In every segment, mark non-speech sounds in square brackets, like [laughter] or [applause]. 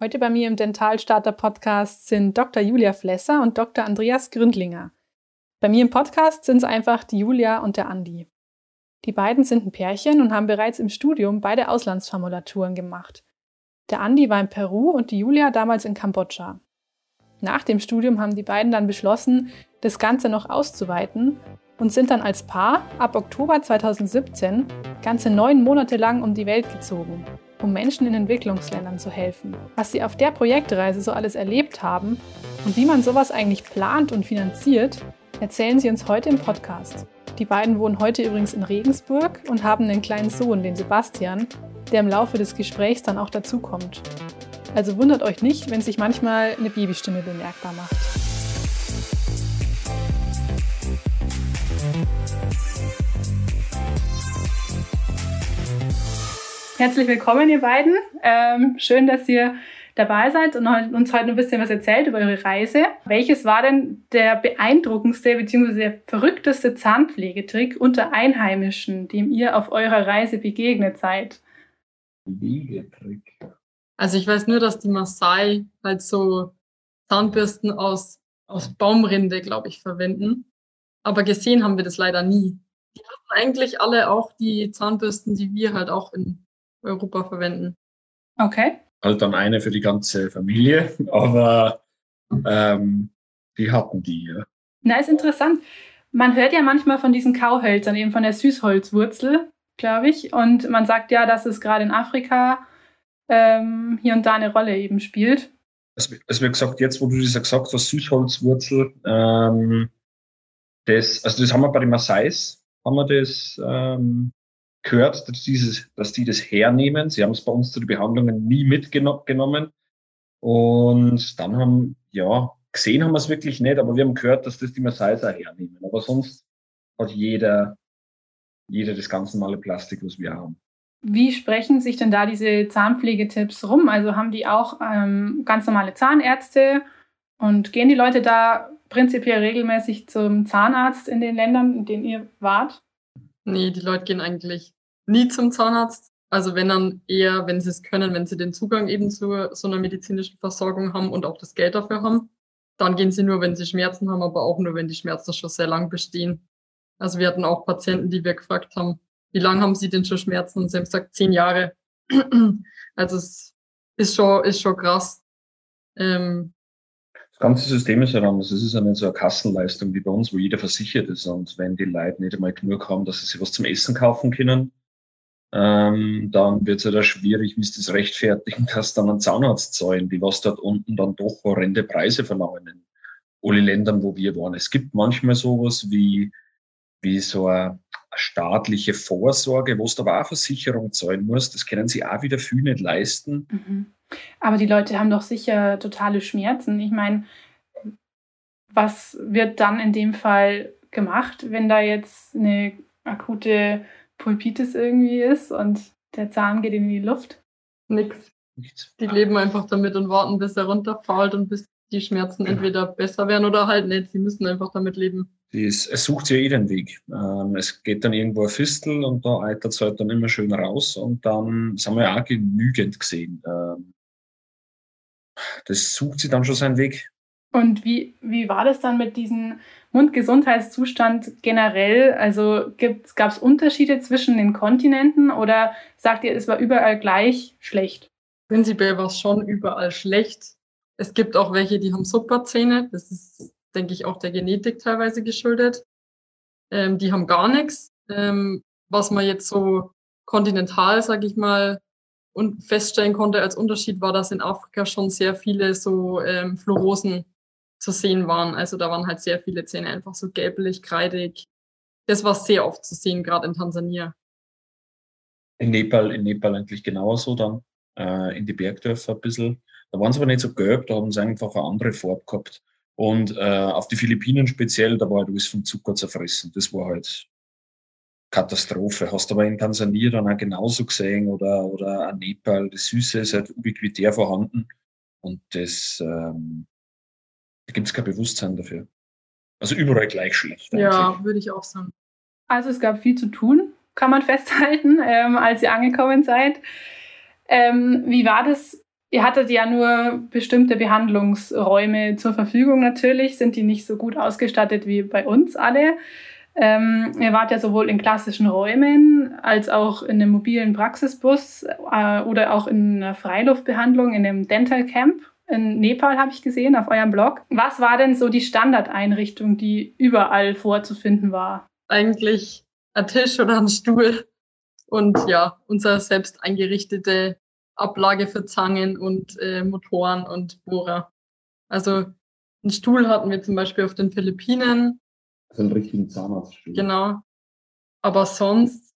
Heute bei mir im Dentalstarter Podcast sind Dr. Julia Flesser und Dr. Andreas Gründlinger. Bei mir im Podcast sind es einfach die Julia und der Andi. Die beiden sind ein Pärchen und haben bereits im Studium beide Auslandsformulaturen gemacht. Der Andi war in Peru und die Julia damals in Kambodscha. Nach dem Studium haben die beiden dann beschlossen, das Ganze noch auszuweiten und sind dann als Paar ab Oktober 2017 ganze neun Monate lang um die Welt gezogen um Menschen in Entwicklungsländern zu helfen. Was sie auf der Projektreise so alles erlebt haben und wie man sowas eigentlich plant und finanziert, erzählen sie uns heute im Podcast. Die beiden wohnen heute übrigens in Regensburg und haben einen kleinen Sohn, den Sebastian, der im Laufe des Gesprächs dann auch dazukommt. Also wundert euch nicht, wenn sich manchmal eine Babystimme bemerkbar macht. Herzlich willkommen, ihr beiden. Ähm, schön, dass ihr dabei seid und uns heute ein bisschen was erzählt über eure Reise. Welches war denn der beeindruckendste bzw. der verrückteste Zahnpflegetrick unter Einheimischen, dem ihr auf eurer Reise begegnet seid? Pflegetrick. Also ich weiß nur, dass die Maasai halt so Zahnbürsten aus, aus Baumrinde, glaube ich, verwenden. Aber gesehen haben wir das leider nie. Die hatten eigentlich alle auch die Zahnbürsten, die wir halt auch in Europa verwenden. Okay. Halt dann eine für die ganze Familie, [laughs] aber ähm, die hatten die, ja. Na, ist interessant. Man hört ja manchmal von diesen Kauhölzern, eben von der Süßholzwurzel, glaube ich. Und man sagt ja, dass es gerade in Afrika ähm, hier und da eine Rolle eben spielt. Es, es wird gesagt, jetzt, wo du das gesagt hast, Süßholzwurzel, ähm, das, also das haben wir bei den Maasais, haben wir das ähm, gehört, dass, dieses, dass die das hernehmen. Sie haben es bei uns zu den Behandlungen nie mitgenommen. Und dann haben, ja, gesehen haben wir es wirklich nicht, aber wir haben gehört, dass das die Massaiser hernehmen. Aber sonst hat jeder, jeder das ganz normale Plastik, was wir haben. Wie sprechen sich denn da diese Zahnpflegetipps rum? Also haben die auch ähm, ganz normale Zahnärzte und gehen die Leute da prinzipiell regelmäßig zum Zahnarzt in den Ländern, in denen ihr wart? Nee, die Leute gehen eigentlich nie zum Zahnarzt. Also wenn dann eher, wenn sie es können, wenn sie den Zugang eben zu so einer medizinischen Versorgung haben und auch das Geld dafür haben, dann gehen sie nur, wenn sie Schmerzen haben, aber auch nur, wenn die Schmerzen schon sehr lang bestehen. Also wir hatten auch Patienten, die wir gefragt haben, wie lange haben sie denn schon Schmerzen? Und sie haben gesagt, zehn Jahre. [clears throat] also es ist schon, ist schon krass. Ähm, das ganze System ist ja anders. Es ist ja nicht so eine Kassenleistung wie bei uns, wo jeder versichert ist. Und wenn die Leute nicht einmal genug haben, dass sie sich was zum Essen kaufen können, ähm, dann wird es ja da schwierig, wie es das rechtfertigen, [laughs] dass dann ein Zahnarzt zahlen, die was dort unten dann doch horrende Preise verlangen in alle Ländern, wo wir waren. Es gibt manchmal sowas wie, wie so eine staatliche Vorsorge, wo es aber auch Versicherung zahlen muss. Das können sie auch wieder viel nicht leisten. Mhm. Aber die Leute haben doch sicher totale Schmerzen. Ich meine, was wird dann in dem Fall gemacht, wenn da jetzt eine akute Pulpitis irgendwie ist und der Zahn geht in die Luft? Nix. Nichts. Die leben einfach damit und warten, bis er runterfällt und bis die Schmerzen genau. entweder besser werden oder halt nicht. Sie müssen einfach damit leben. Es, es sucht ja eh den Weg. Ähm, es geht dann irgendwo ein Fistel und da eitert es halt dann immer schön raus und dann, das haben wir ja auch genügend gesehen. Ähm, das sucht sie dann schon seinen Weg. Und wie, wie war das dann mit diesem Mundgesundheitszustand generell? Also gab es Unterschiede zwischen den Kontinenten oder sagt ihr, es war überall gleich schlecht? Prinzipiell war es schon überall schlecht. Es gibt auch welche, die haben super Zähne. Das ist, denke ich, auch der Genetik teilweise geschuldet. Ähm, die haben gar nichts. Ähm, was man jetzt so kontinental, sage ich mal, und feststellen konnte als Unterschied war, dass in Afrika schon sehr viele so ähm, Fluorosen zu sehen waren. Also da waren halt sehr viele Zähne einfach so gelblich, kreidig. Das war sehr oft zu sehen, gerade in Tansania. In Nepal, in Nepal eigentlich genauso dann, äh, in die Bergdörfer ein bisschen. Da waren sie aber nicht so gelb, da haben sie einfach eine andere Farbe gehabt. Und äh, auf die Philippinen speziell, da war halt alles vom Zucker zerfressen. Das war halt Katastrophe. Hast du aber in Tansania dann auch genauso gesehen oder, oder an Nepal. Das Süße ist halt ubiquitär vorhanden und das, ähm, da gibt es kein Bewusstsein dafür. Also überall gleich schlecht. Eigentlich. Ja, würde ich auch sagen. Also es gab viel zu tun, kann man [laughs] festhalten, ähm, als ihr angekommen seid. Ähm, wie war das Ihr hattet ja nur bestimmte Behandlungsräume zur Verfügung natürlich, sind die nicht so gut ausgestattet wie bei uns alle. Ähm, ihr wart ja sowohl in klassischen Räumen als auch in einem mobilen Praxisbus äh, oder auch in einer Freiluftbehandlung in einem Dental Camp in Nepal habe ich gesehen auf eurem Blog. Was war denn so die Standardeinrichtung, die überall vorzufinden war? Eigentlich ein Tisch oder ein Stuhl und ja, unsere selbst eingerichtete Ablage für Zangen und äh, Motoren und Bohrer. Also einen Stuhl hatten wir zum Beispiel auf den Philippinen. So einen richtigen Zahnarztstuhl. Genau. Aber sonst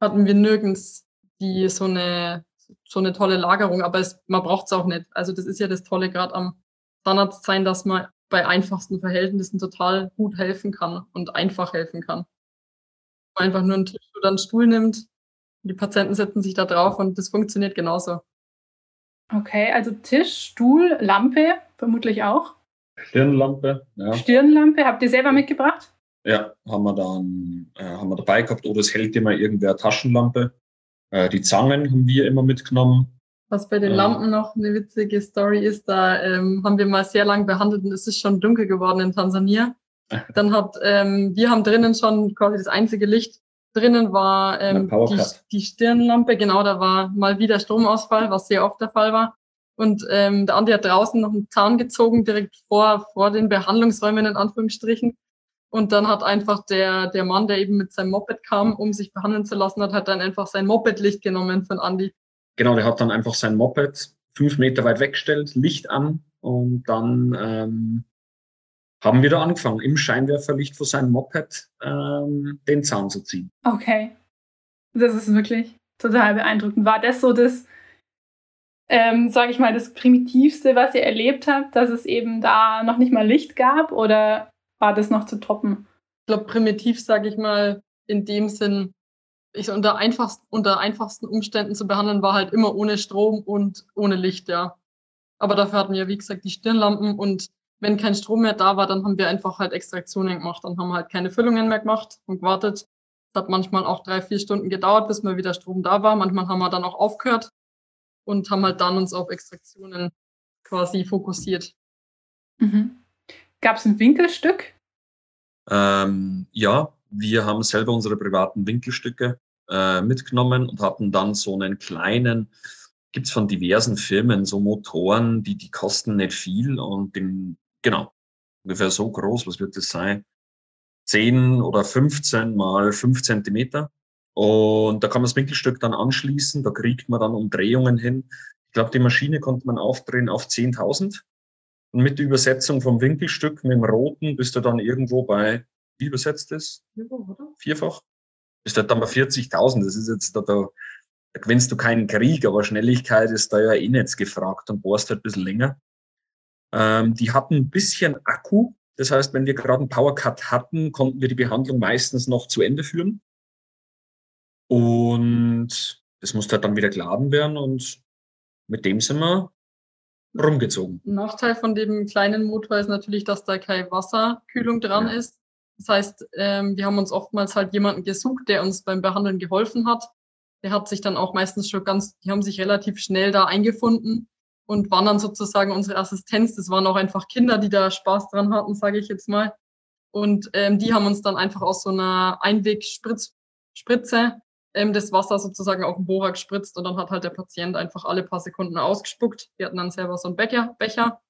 hatten wir nirgends die so eine so eine tolle Lagerung, aber es, man braucht es auch nicht. Also das ist ja das Tolle gerade am Zahnarzt sein, dass man bei einfachsten Verhältnissen total gut helfen kann und einfach helfen kann. Man einfach nur einen Tisch oder einen Stuhl nimmt, die Patienten setzen sich da drauf und das funktioniert genauso. Okay, also Tisch, Stuhl, Lampe, vermutlich auch. Stirnlampe, ja. Stirnlampe, habt ihr selber mitgebracht? Ja, haben wir dann äh, haben wir dabei gehabt oder es hält immer irgendwer Taschenlampe. Äh, die Zangen haben wir immer mitgenommen. Was bei den äh, Lampen noch eine witzige Story ist, da ähm, haben wir mal sehr lang behandelt und es ist schon dunkel geworden in Tansania. [laughs] Dann hat, ähm, wir haben drinnen schon quasi das einzige Licht drinnen war ähm, die, die Stirnlampe, genau, da war mal wieder Stromausfall, was sehr oft der Fall war. Und ähm, der Andi hat draußen noch einen Zahn gezogen, direkt vor, vor den Behandlungsräumen in Anführungsstrichen. Und dann hat einfach der, der Mann, der eben mit seinem Moped kam, um sich behandeln zu lassen, hat, hat dann einfach sein Moped-Licht genommen von Andi. Genau, der hat dann einfach sein Moped fünf Meter weit weggestellt, Licht an und dann ähm, haben wir da angefangen, im Scheinwerferlicht vor seinem Moped ähm, den Zahn zu ziehen. Okay. Das ist wirklich total beeindruckend. War das so das, ähm, sage ich mal, das Primitivste, was ihr erlebt habt, dass es eben da noch nicht mal Licht gab oder war das noch zu toppen? Ich glaube, primitiv, sage ich mal, in dem Sinn, ich unter, einfachst, unter einfachsten Umständen zu behandeln, war halt immer ohne Strom und ohne Licht, ja. Aber dafür hatten wir, wie gesagt, die Stirnlampen und wenn kein Strom mehr da war, dann haben wir einfach halt Extraktionen gemacht und haben halt keine Füllungen mehr gemacht und gewartet. Das hat manchmal auch drei, vier Stunden gedauert, bis mal wieder Strom da war. Manchmal haben wir dann auch aufgehört und haben halt dann uns auf Extraktionen quasi fokussiert. Mhm. Gab es ein Winkelstück? Ähm, ja, wir haben selber unsere privaten Winkelstücke äh, mitgenommen und hatten dann so einen kleinen, gibt es von diversen Firmen so Motoren, die, die kosten nicht viel und den, genau, ungefähr so groß, was wird das sein? 10 oder 15 mal 5 Zentimeter. Und da kann man das Winkelstück dann anschließen, da kriegt man dann Umdrehungen hin. Ich glaube, die Maschine konnte man aufdrehen auf 10.000. Und mit der Übersetzung vom Winkelstück mit dem roten bist du dann irgendwo bei, wie übersetzt ist? Vierfach? Bist du dann bei 40.000. Das ist jetzt, da, da, da gewinnst du keinen Krieg, aber Schnelligkeit ist da ja eh nicht gefragt und bohrst halt ein bisschen länger. Ähm, die hatten ein bisschen Akku. Das heißt, wenn wir gerade einen Powercut hatten, konnten wir die Behandlung meistens noch zu Ende führen. Und das musste halt dann wieder geladen werden und mit dem sind wir rumgezogen. Nachteil von dem kleinen Motor ist natürlich, dass da keine Wasserkühlung dran ja. ist. Das heißt, ähm, wir haben uns oftmals halt jemanden gesucht, der uns beim Behandeln geholfen hat. Der hat sich dann auch meistens schon ganz, die haben sich relativ schnell da eingefunden und waren dann sozusagen unsere Assistenz. Das waren auch einfach Kinder, die da Spaß dran hatten, sage ich jetzt mal. Und ähm, die haben uns dann einfach aus so einer Einwegspritze ähm, das Wasser sozusagen auf den Bohrer gespritzt und dann hat halt der Patient einfach alle paar Sekunden ausgespuckt. Die hatten dann selber so einen Becher. Becher.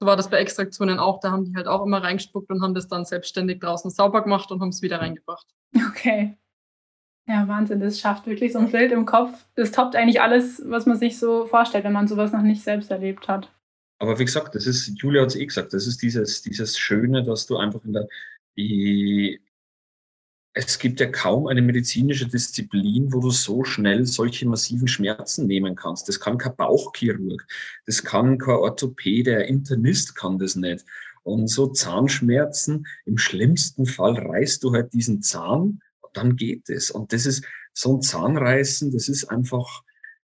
So war das bei Extraktionen auch. Da haben die halt auch immer reingespuckt und haben das dann selbstständig draußen sauber gemacht und haben es wieder reingebracht. Okay. Ja, Wahnsinn. Das schafft wirklich so ein Bild im Kopf. Das toppt eigentlich alles, was man sich so vorstellt, wenn man sowas noch nicht selbst erlebt hat. Aber wie gesagt, das ist, Julia hat es eh gesagt, das ist dieses, dieses Schöne, dass du einfach in der, die, es gibt ja kaum eine medizinische Disziplin, wo du so schnell solche massiven Schmerzen nehmen kannst. Das kann kein Bauchchirurg, das kann kein Orthopäde, der Internist kann das nicht. Und so Zahnschmerzen, im schlimmsten Fall reißt du halt diesen Zahn, dann geht es. Und das ist so ein Zahnreißen, das ist einfach,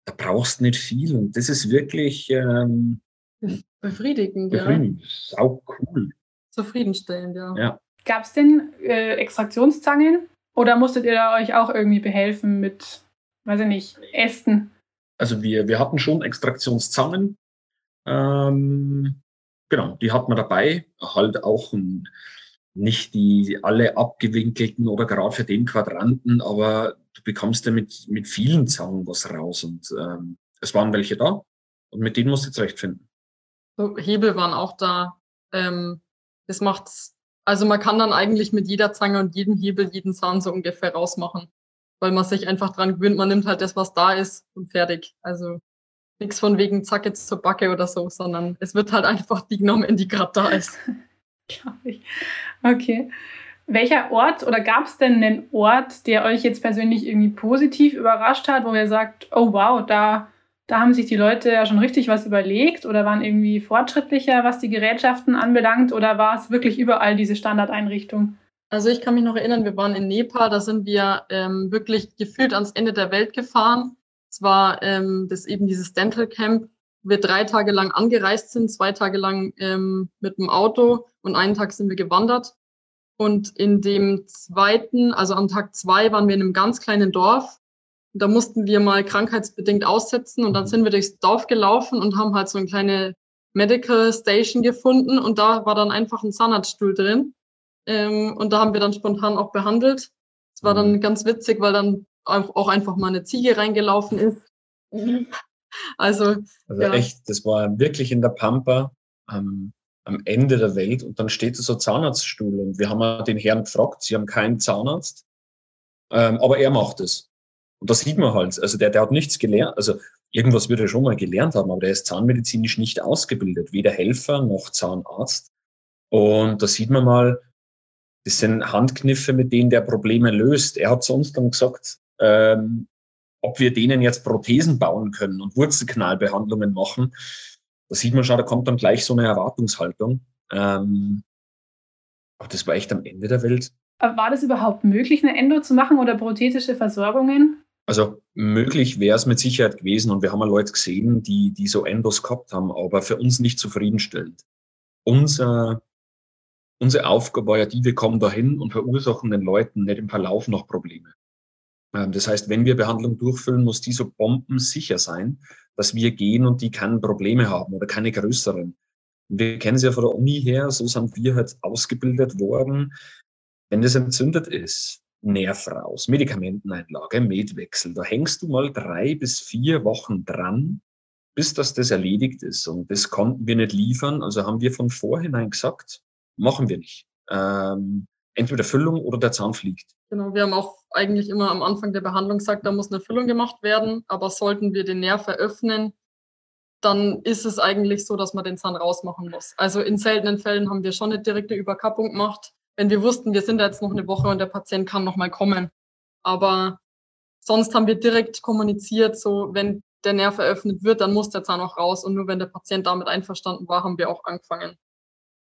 da brauchst nicht viel. Und das ist wirklich ähm, befriedigend, befriedigend. Ja. Sau cool. Zufriedenstellend, ja. Ja. Gab es denn äh, Extraktionszangen oder musstet ihr da euch auch irgendwie behelfen mit, weiß ich nicht, Ästen? Also wir, wir hatten schon Extraktionszangen. Ähm, genau, die hat man dabei. Halt auch ein, nicht die alle abgewinkelten oder gerade für den Quadranten, aber du bekommst ja mit, mit vielen Zangen was raus. Und ähm, es waren welche da und mit denen musst du zurechtfinden. So, Hebel waren auch da. Ähm, das macht's, also man kann dann eigentlich mit jeder Zange und jedem Hebel jeden Zahn so ungefähr rausmachen, weil man sich einfach dran gewöhnt, man nimmt halt das, was da ist und fertig. Also nichts von wegen Zack jetzt zur Backe oder so, sondern es wird halt [laughs] einfach die genommen, die gerade da ist. [laughs] Glaube ich. Okay. Welcher Ort oder gab es denn einen Ort, der euch jetzt persönlich irgendwie positiv überrascht hat, wo ihr sagt, oh wow, da, da haben sich die Leute ja schon richtig was überlegt oder waren irgendwie fortschrittlicher, was die Gerätschaften anbelangt oder war es wirklich überall diese Standardeinrichtung? Also ich kann mich noch erinnern, wir waren in Nepal, da sind wir ähm, wirklich gefühlt ans Ende der Welt gefahren. Es war ähm, das eben dieses Dental Camp, wo wir drei Tage lang angereist sind, zwei Tage lang ähm, mit dem Auto und einen Tag sind wir gewandert. Und in dem zweiten, also am Tag zwei, waren wir in einem ganz kleinen Dorf. Da mussten wir mal krankheitsbedingt aussetzen und dann sind wir durchs Dorf gelaufen und haben halt so eine kleine Medical Station gefunden und da war dann einfach ein Zahnarztstuhl drin. Ähm, und da haben wir dann spontan auch behandelt. Es war dann mhm. ganz witzig, weil dann auch einfach mal eine Ziege reingelaufen ist. [laughs] Also, also ja. echt, das war wirklich in der Pampa. Ähm, am Ende der Welt und dann steht da so Zahnarztstuhl und wir haben den Herrn gefragt, sie haben keinen Zahnarzt, ähm, aber er macht es. Und das sieht man halt. Also der, der hat nichts gelernt, also irgendwas wird er schon mal gelernt haben, aber der ist zahnmedizinisch nicht ausgebildet, weder Helfer noch Zahnarzt. Und da sieht man mal, das sind Handkniffe, mit denen der Probleme löst. Er hat uns dann gesagt, ähm, ob wir denen jetzt Prothesen bauen können und Wurzelknallbehandlungen machen. Da sieht man schon, da kommt dann gleich so eine Erwartungshaltung. Ähm, aber das war echt am Ende der Welt. war das überhaupt möglich, eine Endo zu machen oder prothetische Versorgungen? Also möglich wäre es mit Sicherheit gewesen und wir haben mal Leute gesehen, die, die so Endos gehabt haben, aber für uns nicht zufriedenstellend. Unser, unsere Aufgabe war ja die, wir kommen dahin und verursachen den Leuten nicht im Verlauf noch Probleme. Ähm, das heißt, wenn wir Behandlung durchführen, muss die so bombensicher sein, dass wir gehen und die keine Probleme haben oder keine größeren. wir kennen es ja von der Uni her, so sind wir halt ausgebildet worden. Wenn das entzündet ist, Nerv raus, Medikamenteneinlage, Medwechsel, da hängst du mal drei bis vier Wochen dran, bis das das erledigt ist. Und das konnten wir nicht liefern. Also haben wir von vorhinein gesagt, machen wir nicht. Ähm, entweder Füllung oder der Zahn fliegt. Genau, wir haben auch eigentlich immer am Anfang der Behandlung gesagt, da muss eine Füllung gemacht werden, aber sollten wir den Nerv eröffnen, dann ist es eigentlich so, dass man den Zahn rausmachen muss. Also in seltenen Fällen haben wir schon eine direkte Überkappung gemacht, wenn wir wussten, wir sind da jetzt noch eine Woche und der Patient kann noch mal kommen. Aber sonst haben wir direkt kommuniziert, so wenn der Nerv eröffnet wird, dann muss der Zahn auch raus und nur wenn der Patient damit einverstanden war, haben wir auch angefangen.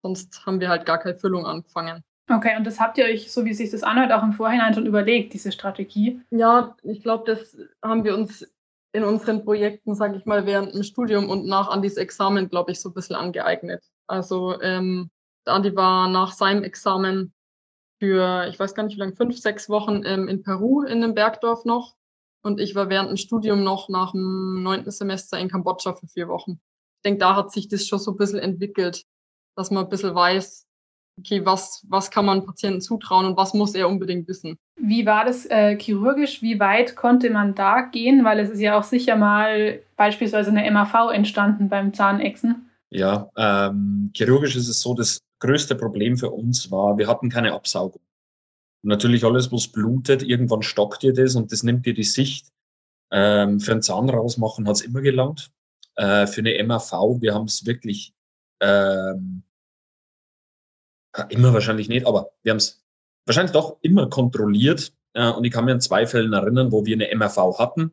Sonst haben wir halt gar keine Füllung angefangen. Okay, und das habt ihr euch, so wie sich das anhört, auch im Vorhinein schon überlegt, diese Strategie? Ja, ich glaube, das haben wir uns in unseren Projekten, sage ich mal, während dem Studium und nach Andis Examen, glaube ich, so ein bisschen angeeignet. Also ähm, Andi war nach seinem Examen für, ich weiß gar nicht wie lange, fünf, sechs Wochen ähm, in Peru in einem Bergdorf noch. Und ich war während dem Studium noch nach dem neunten Semester in Kambodscha für vier Wochen. Ich denke, da hat sich das schon so ein bisschen entwickelt, dass man ein bisschen weiß, okay, was, was kann man Patienten zutrauen und was muss er unbedingt wissen. Wie war das äh, chirurgisch? Wie weit konnte man da gehen? Weil es ist ja auch sicher mal beispielsweise eine MAV entstanden beim Zahnechsen. Ja, ähm, chirurgisch ist es so, das größte Problem für uns war, wir hatten keine Absaugung. Natürlich alles, was blutet, irgendwann stockt dir das und das nimmt dir die Sicht. Ähm, für einen Zahn rausmachen hat es immer gelangt. Äh, für eine MAV, wir haben es wirklich ähm, immer wahrscheinlich nicht, aber wir haben es wahrscheinlich doch immer kontrolliert. Äh, und ich kann mir an zwei Fällen erinnern, wo wir eine MRV hatten.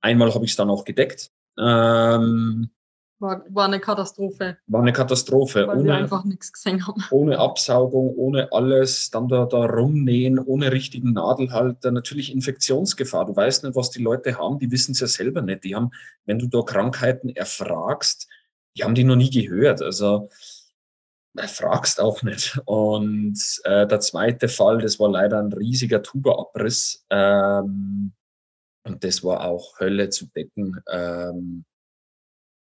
Einmal habe ich es dann auch gedeckt. Ähm, war, war eine Katastrophe. War eine Katastrophe. Weil ohne, wir einfach nichts gesehen haben. [laughs] Ohne Absaugung, ohne alles, dann da, da rumnähen, ohne richtigen Nadelhalter. Natürlich Infektionsgefahr. Du weißt nicht, was die Leute haben. Die wissen es ja selber nicht. Die haben, wenn du da Krankheiten erfragst, die haben die noch nie gehört. Also fragst auch nicht. Und äh, der zweite Fall, das war leider ein riesiger Tuberabriss. Ähm, Und das war auch Hölle zu decken. Ähm,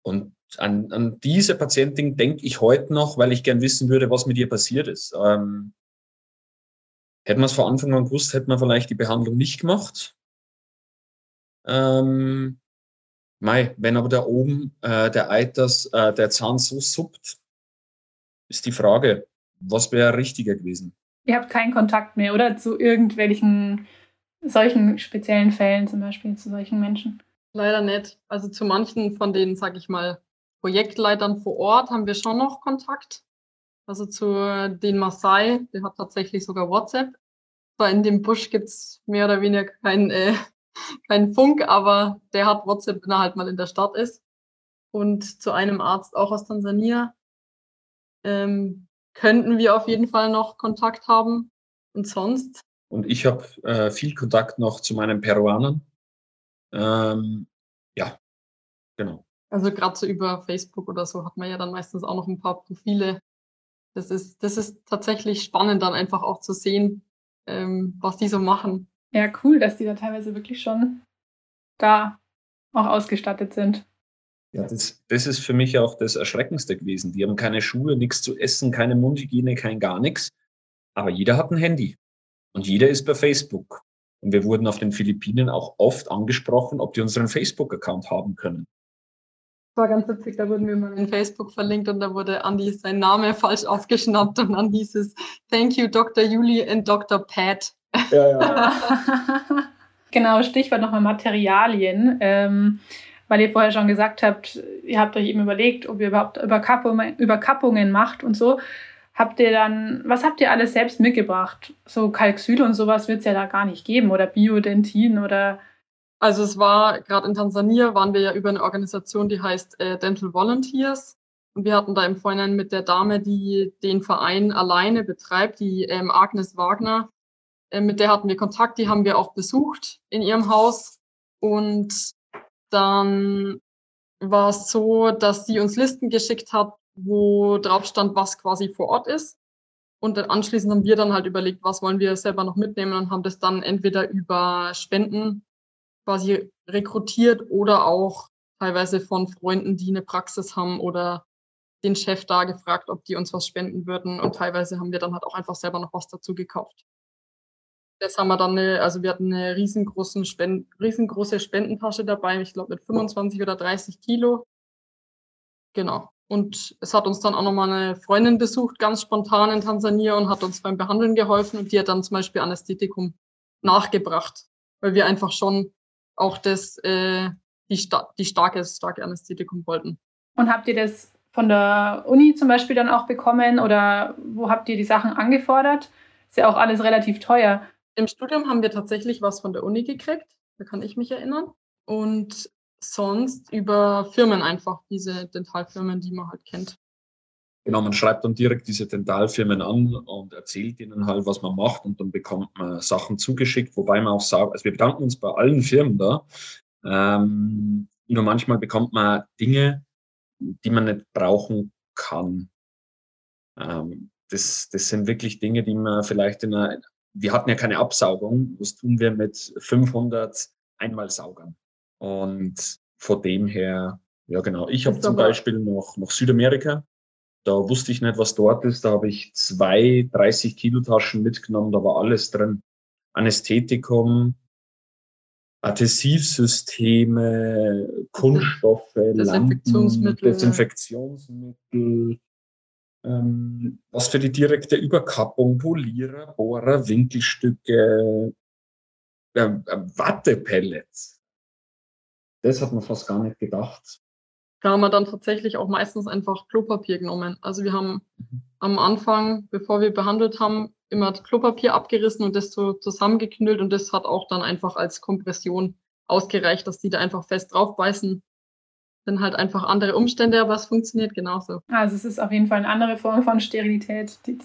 und an, an diese Patientin denke ich heute noch, weil ich gern wissen würde, was mit ihr passiert ist. Ähm, hätten wir es von Anfang an gewusst, hätten wir vielleicht die Behandlung nicht gemacht. Ähm, mei, wenn aber da oben äh, der Eiters, äh, der Zahn so suppt, ist die Frage, was wäre richtiger gewesen? Ihr habt keinen Kontakt mehr, oder? Zu irgendwelchen solchen speziellen Fällen, zum Beispiel zu solchen Menschen? Leider nicht. Also zu manchen von den, sag ich mal, Projektleitern vor Ort haben wir schon noch Kontakt. Also zu den Maasai, der hat tatsächlich sogar WhatsApp. Zwar in dem Busch gibt's mehr oder weniger [laughs] keinen äh, kein Funk, aber der hat WhatsApp, wenn er halt mal in der Stadt ist. Und zu einem Arzt auch aus Tansania ähm, könnten wir auf jeden Fall noch Kontakt haben. Und sonst? Und ich habe äh, viel Kontakt noch zu meinen Peruanern. Ähm, ja, genau. Also gerade so über Facebook oder so hat man ja dann meistens auch noch ein paar Profile. Das ist, das ist tatsächlich spannend, dann einfach auch zu sehen, ähm, was die so machen. Ja, cool, dass die da teilweise wirklich schon da auch ausgestattet sind. Ja, das, das ist für mich auch das Erschreckendste gewesen. Die haben keine Schuhe, nichts zu essen, keine Mundhygiene, kein gar nichts. Aber jeder hat ein Handy. Und jeder ist bei Facebook. Und wir wurden auf den Philippinen auch oft angesprochen, ob die unseren Facebook-Account haben können war ganz witzig, da wurden wir mal in Facebook verlinkt und da wurde Andi sein Name falsch aufgeschnappt und dann hieß es Thank you, Dr. Juli and Dr. Pat. Ja, ja. [laughs] genau, Stichwort nochmal Materialien. Ähm, weil ihr vorher schon gesagt habt, ihr habt euch eben überlegt, ob ihr überhaupt Überkappungen, Überkappungen macht und so. Habt ihr dann, was habt ihr alles selbst mitgebracht? So Kalksyl und sowas wird es ja da gar nicht geben oder Biodentin oder also es war, gerade in Tansania waren wir ja über eine Organisation, die heißt äh, Dental Volunteers. Und wir hatten da im Vorhinein mit der Dame, die den Verein alleine betreibt, die ähm, Agnes Wagner, äh, mit der hatten wir Kontakt, die haben wir auch besucht in ihrem Haus. Und dann war es so, dass sie uns Listen geschickt hat, wo drauf stand, was quasi vor Ort ist. Und dann anschließend haben wir dann halt überlegt, was wollen wir selber noch mitnehmen und haben das dann entweder über Spenden quasi rekrutiert oder auch teilweise von Freunden, die eine Praxis haben oder den Chef da gefragt, ob die uns was spenden würden. Und teilweise haben wir dann halt auch einfach selber noch was dazu gekauft. Das haben wir dann, eine, also wir hatten eine riesengroßen Spend, riesengroße Spendentasche dabei, ich glaube mit 25 oder 30 Kilo. Genau. Und es hat uns dann auch nochmal eine Freundin besucht, ganz spontan in Tansania und hat uns beim Behandeln geholfen und die hat dann zum Beispiel Anästhetikum nachgebracht, weil wir einfach schon auch das, äh, die, sta die starke, starke Anästhetikum wollten. Und habt ihr das von der Uni zum Beispiel dann auch bekommen oder wo habt ihr die Sachen angefordert? Ist ja auch alles relativ teuer. Im Studium haben wir tatsächlich was von der Uni gekriegt, da kann ich mich erinnern. Und sonst über Firmen einfach, diese Dentalfirmen, die man halt kennt. Genau, man schreibt dann direkt diese Dentalfirmen an und erzählt ihnen halt, was man macht und dann bekommt man Sachen zugeschickt, wobei man auch sagt, also wir bedanken uns bei allen Firmen da. Ähm, nur manchmal bekommt man Dinge, die man nicht brauchen kann. Ähm, das, das sind wirklich Dinge, die man vielleicht in einer, wir hatten ja keine Absaugung, was tun wir mit 500 Einmalsaugern? Und vor dem her, ja genau, ich habe zum Beispiel noch, noch Südamerika, da wusste ich nicht, was dort ist. Da habe ich zwei 30 Kilo Taschen mitgenommen. Da war alles drin. Anästhetikum, Adhesivsysteme, Kunststoffe, Desinfektionsmittel, Lampen, Desinfektionsmittel, ähm, was für die direkte Überkappung, Polierer, Bohrer, Winkelstücke, äh, äh, Wattepellets. Das hat man fast gar nicht gedacht. Da haben wir dann tatsächlich auch meistens einfach Klopapier genommen. Also wir haben mhm. am Anfang, bevor wir behandelt haben, immer Klopapier abgerissen und das so zusammengeknüllt und das hat auch dann einfach als Kompression ausgereicht, dass die da einfach fest draufbeißen. Dann halt einfach andere Umstände, aber es funktioniert genauso. Also es ist auf jeden Fall eine andere Form von Sterilität, die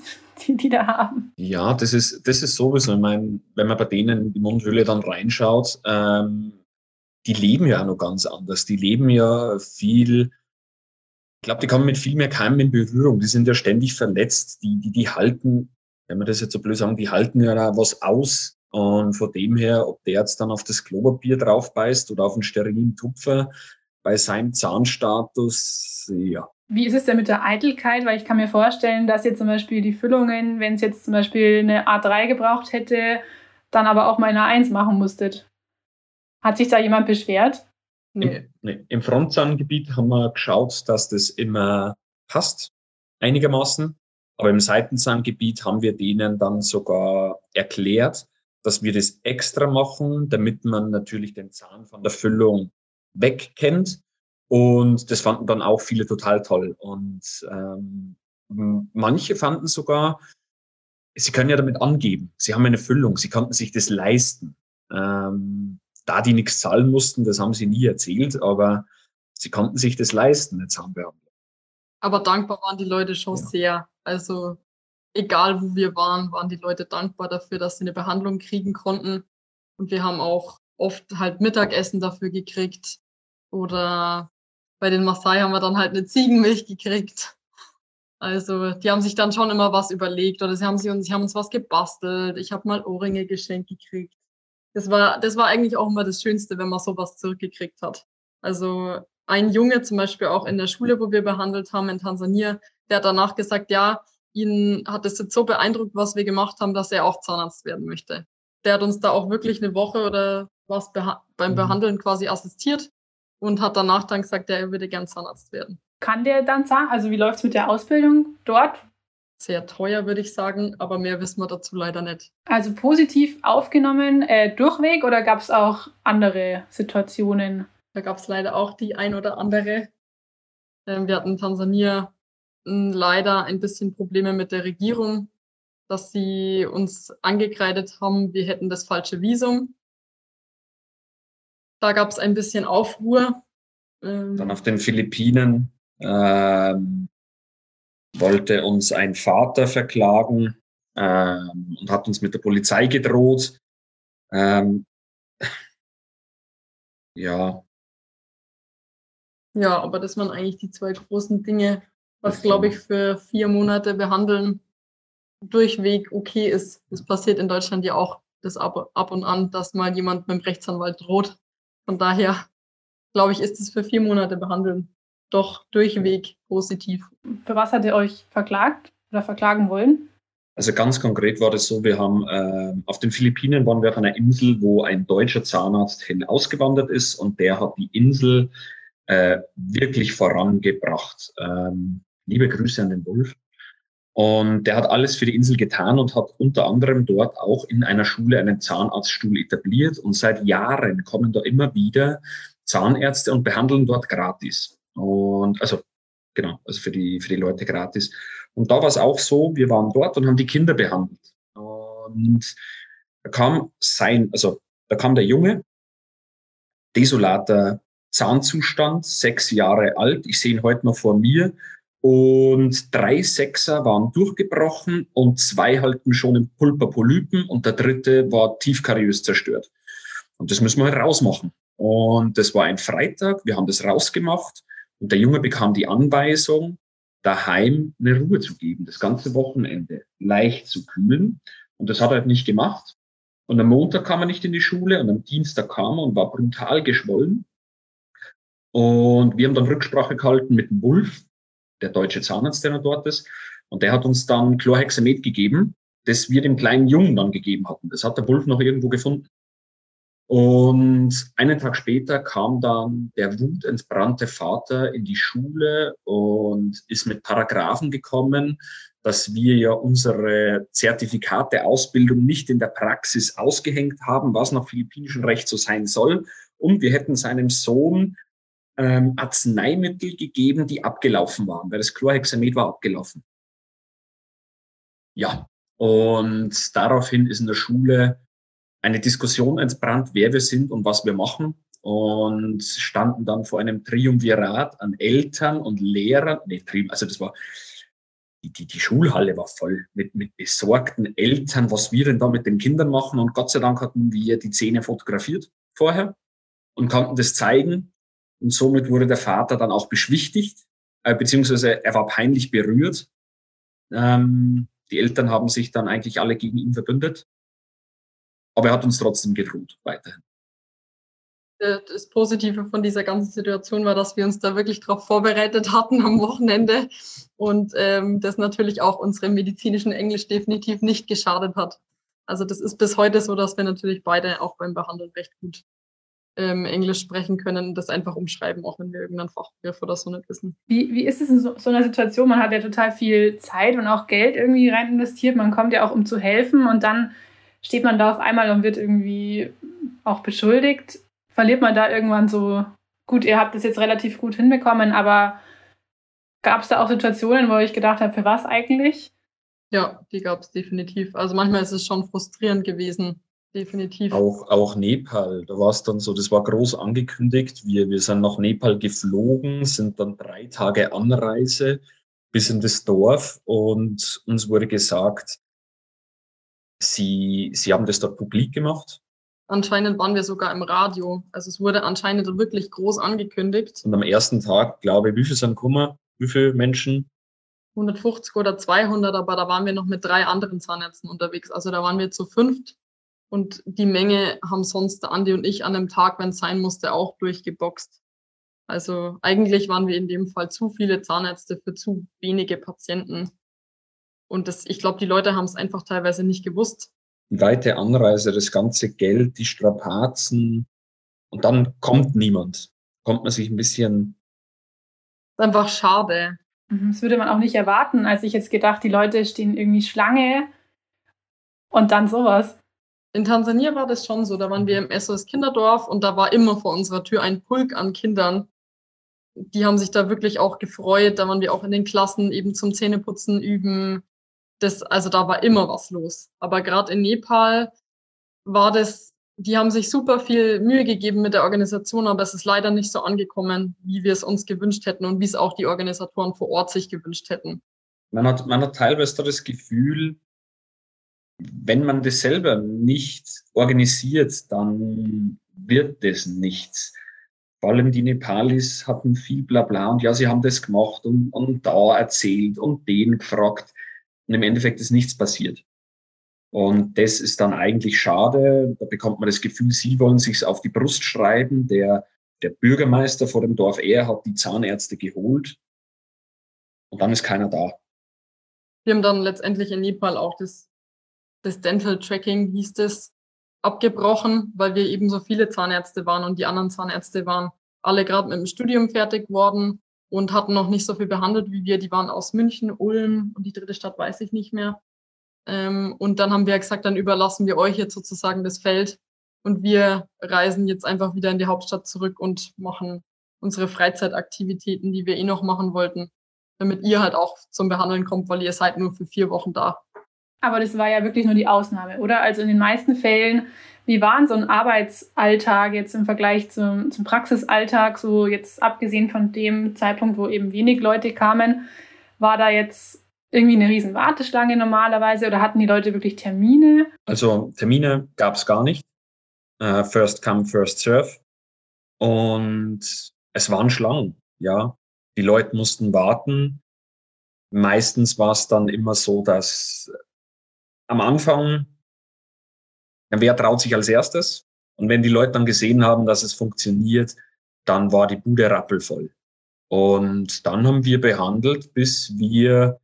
die, die da haben. Ja, das ist, das ist sowieso. Ich meine, wenn man bei denen in die Mundhöhle dann reinschaut, ähm, die leben ja auch noch ganz anders. Die leben ja viel, ich glaube, die kommen mit viel mehr Keimen in Berührung. Die sind ja ständig verletzt. Die, die, die halten, wenn man das jetzt so blöd sagen, die halten ja da was aus. Und von dem her, ob der jetzt dann auf das Klopapier drauf beißt oder auf einen sterilen Tupfer, bei seinem Zahnstatus, ja. Wie ist es denn mit der Eitelkeit? Weil ich kann mir vorstellen, dass jetzt zum Beispiel die Füllungen, wenn es jetzt zum Beispiel eine A3 gebraucht hätte, dann aber auch mal eine A1 machen musstet. Hat sich da jemand beschwert? Nee. Im, nee. Im Frontzahngebiet haben wir geschaut, dass das immer passt, einigermaßen. Aber im Seitenzahngebiet haben wir denen dann sogar erklärt, dass wir das extra machen, damit man natürlich den Zahn von der Füllung wegkennt. Und das fanden dann auch viele total toll. Und ähm, manche fanden sogar, sie können ja damit angeben, sie haben eine Füllung, sie konnten sich das leisten. Ähm, da die nichts zahlen mussten, das haben sie nie erzählt, aber sie konnten sich das leisten, eine Zahnbehandlung. Aber dankbar waren die Leute schon ja. sehr. Also egal wo wir waren, waren die Leute dankbar dafür, dass sie eine Behandlung kriegen konnten. Und wir haben auch oft halt Mittagessen dafür gekriegt. Oder bei den Maasai haben wir dann halt eine Ziegenmilch gekriegt. Also die haben sich dann schon immer was überlegt oder sie haben, sie uns, sie haben uns was gebastelt. Ich habe mal Ohrringe geschenkt gekriegt. Das war, das war eigentlich auch immer das Schönste, wenn man sowas zurückgekriegt hat. Also ein Junge zum Beispiel auch in der Schule, wo wir behandelt haben in Tansania, der hat danach gesagt, ja, ihn hat es jetzt so beeindruckt, was wir gemacht haben, dass er auch Zahnarzt werden möchte. Der hat uns da auch wirklich eine Woche oder was beha beim mhm. Behandeln quasi assistiert und hat danach dann gesagt, ja, er würde gern Zahnarzt werden. Kann der dann sagen, also wie läuft es mit der Ausbildung dort? Sehr teuer, würde ich sagen, aber mehr wissen wir dazu leider nicht. Also positiv aufgenommen äh, durchweg oder gab es auch andere Situationen? Da gab es leider auch die ein oder andere. Ähm, wir hatten in Tansania hm, leider ein bisschen Probleme mit der Regierung, dass sie uns angekreidet haben, wir hätten das falsche Visum. Da gab es ein bisschen Aufruhr. Ähm, Dann auf den Philippinen ähm, wollte uns ein Vater verklagen ähm, und hat uns mit der Polizei gedroht. Ähm, [laughs] ja, ja, aber das waren eigentlich die zwei großen Dinge, was, glaube ich, für vier Monate behandeln durchweg okay ist. Das passiert in Deutschland ja auch das ab, ab und an, dass mal jemand mit dem Rechtsanwalt droht. Von daher, glaube ich, ist es für vier Monate behandeln doch durchweg positiv. Für was hat ihr euch verklagt oder verklagen wollen? Also ganz konkret war das so, wir haben äh, auf den Philippinen waren wir auf einer Insel, wo ein deutscher Zahnarzt hin ausgewandert ist und der hat die Insel äh, wirklich vorangebracht. Ähm, liebe Grüße an den Wolf. Und der hat alles für die Insel getan und hat unter anderem dort auch in einer Schule einen Zahnarztstuhl etabliert. Und seit Jahren kommen da immer wieder Zahnärzte und behandeln dort gratis. Und also genau, also für die, für die Leute gratis. Und da war es auch so, wir waren dort und haben die Kinder behandelt. Und da kam sein, also da kam der Junge, desolater Zahnzustand, sechs Jahre alt. Ich sehe ihn heute noch vor mir. Und drei Sechser waren durchgebrochen und zwei halten schon im Pulperpolypen und der dritte war tiefkariös zerstört. Und das müssen wir halt rausmachen. Und das war ein Freitag, wir haben das rausgemacht und der Junge bekam die Anweisung, daheim eine Ruhe zu geben, das ganze Wochenende leicht zu kühlen. Und das hat er nicht gemacht. Und am Montag kam er nicht in die Schule und am Dienstag kam er und war brutal geschwollen. Und wir haben dann Rücksprache gehalten mit dem Wolf, der deutsche Zahnarzt, der noch dort ist. Und der hat uns dann Chlorhexamet gegeben, das wir dem kleinen Jungen dann gegeben hatten. Das hat der Wolf noch irgendwo gefunden. Und einen Tag später kam dann der wutentbrannte Vater in die Schule und ist mit Paragraphen gekommen, dass wir ja unsere Zertifikate Ausbildung nicht in der Praxis ausgehängt haben, was nach philippinischem Recht so sein soll. Und wir hätten seinem Sohn ähm, Arzneimittel gegeben, die abgelaufen waren, weil das Chlorhexamet war abgelaufen. Ja, und daraufhin ist in der Schule eine Diskussion entbrannt, wer wir sind und was wir machen und standen dann vor einem Triumvirat an Eltern und Lehrern. Nee, also das war, die, die, die Schulhalle war voll mit, mit besorgten Eltern, was wir denn da mit den Kindern machen. Und Gott sei Dank hatten wir die Szene fotografiert vorher und konnten das zeigen. Und somit wurde der Vater dann auch beschwichtigt, äh, beziehungsweise er war peinlich berührt. Ähm, die Eltern haben sich dann eigentlich alle gegen ihn verbündet. Aber er hat uns trotzdem gedroht, weiterhin. Das Positive von dieser ganzen Situation war, dass wir uns da wirklich darauf vorbereitet hatten am Wochenende und ähm, das natürlich auch unserem medizinischen Englisch definitiv nicht geschadet hat. Also das ist bis heute so, dass wir natürlich beide auch beim Behandeln recht gut ähm, Englisch sprechen können, das einfach umschreiben, auch wenn wir irgendeinen Fachbegriff oder so nicht wissen. Wie, wie ist es in so, so, einer Situation? Man hat ja total viel Zeit und auch Geld irgendwie rein investiert. Man kommt ja auch, um zu helfen und dann steht man da auf einmal und wird irgendwie auch beschuldigt. Verliert man da irgendwann so, gut, ihr habt das jetzt relativ gut hinbekommen, aber gab es da auch Situationen, wo ich gedacht habe, für was eigentlich? Ja, die gab es definitiv. Also manchmal ist es schon frustrierend gewesen, definitiv. Auch, auch Nepal, da war es dann so, das war groß angekündigt. Wir, wir sind nach Nepal geflogen, sind dann drei Tage Anreise bis in das Dorf und uns wurde gesagt, sie, sie haben das dort publik gemacht. Anscheinend waren wir sogar im Radio. Also es wurde anscheinend wirklich groß angekündigt. Und am ersten Tag, glaube ich, wie viele sind gekommen? Wie viele Menschen? 150 oder 200, aber da waren wir noch mit drei anderen Zahnärzten unterwegs. Also da waren wir zu fünft und die Menge haben sonst der Andi und ich an dem Tag, wenn es sein musste, auch durchgeboxt. Also eigentlich waren wir in dem Fall zu viele Zahnärzte für zu wenige Patienten. Und das, ich glaube, die Leute haben es einfach teilweise nicht gewusst. Die weite Anreise, das ganze Geld, die Strapazen und dann kommt niemand. Kommt man sich ein bisschen. Das ist einfach schade. Mhm, das würde man auch nicht erwarten. als ich jetzt gedacht, die Leute stehen irgendwie Schlange und dann sowas. In Tansania war das schon so. Da waren wir im SOS Kinderdorf und da war immer vor unserer Tür ein Pulk an Kindern. Die haben sich da wirklich auch gefreut. Da waren wir auch in den Klassen eben zum Zähneputzen üben. Das, also da war immer was los. Aber gerade in Nepal war das, die haben sich super viel Mühe gegeben mit der Organisation, aber es ist leider nicht so angekommen, wie wir es uns gewünscht hätten und wie es auch die Organisatoren vor Ort sich gewünscht hätten. Man hat, man hat teilweise das Gefühl, wenn man das selber nicht organisiert, dann wird das nichts. Vor allem die Nepalis hatten viel Blabla und ja, sie haben das gemacht und, und da erzählt und den gefragt. Und im Endeffekt ist nichts passiert. Und das ist dann eigentlich schade. Da bekommt man das Gefühl, sie wollen sich's auf die Brust schreiben. Der, der Bürgermeister vor dem Dorf, er hat die Zahnärzte geholt. Und dann ist keiner da. Wir haben dann letztendlich in Nepal auch das das Dental Tracking hieß das, abgebrochen, weil wir eben so viele Zahnärzte waren und die anderen Zahnärzte waren alle gerade mit dem Studium fertig worden und hatten noch nicht so viel behandelt wie wir. Die waren aus München, Ulm und die dritte Stadt weiß ich nicht mehr. Ähm, und dann haben wir gesagt, dann überlassen wir euch jetzt sozusagen das Feld und wir reisen jetzt einfach wieder in die Hauptstadt zurück und machen unsere Freizeitaktivitäten, die wir eh noch machen wollten, damit ihr halt auch zum Behandeln kommt, weil ihr seid nur für vier Wochen da. Aber das war ja wirklich nur die Ausnahme, oder? Also in den meisten Fällen, wie war so ein Arbeitsalltag jetzt im Vergleich zum, zum Praxisalltag, so jetzt abgesehen von dem Zeitpunkt, wo eben wenig Leute kamen, war da jetzt irgendwie eine riesen Warteschlange normalerweise oder hatten die Leute wirklich Termine? Also Termine gab es gar nicht. Uh, first come, first serve. Und es waren Schlangen, ja. Die Leute mussten warten. Meistens war es dann immer so, dass am Anfang, wer traut sich als erstes? Und wenn die Leute dann gesehen haben, dass es funktioniert, dann war die Bude rappelvoll. Und dann haben wir behandelt, bis wir,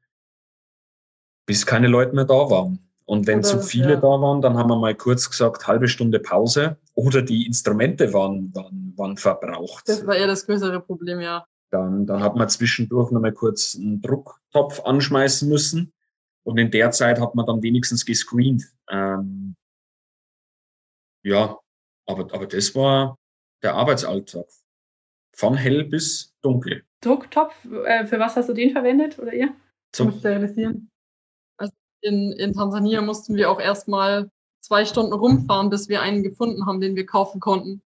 bis keine Leute mehr da waren. Und wenn oder, zu viele ja. da waren, dann haben wir mal kurz gesagt, halbe Stunde Pause oder die Instrumente waren, waren, waren verbraucht. Das war eher das größere Problem, ja. Dann, dann hat man zwischendurch noch mal kurz einen Drucktopf anschmeißen müssen. Und in der Zeit hat man dann wenigstens gescreent. Ähm, ja, aber, aber das war der Arbeitsalltag. Von hell bis dunkel. Drucktopf, äh, für was hast du den verwendet oder ihr? Zum Sterilisieren. Also in, in Tansania mussten wir auch erstmal zwei Stunden rumfahren, bis wir einen gefunden haben, den wir kaufen konnten.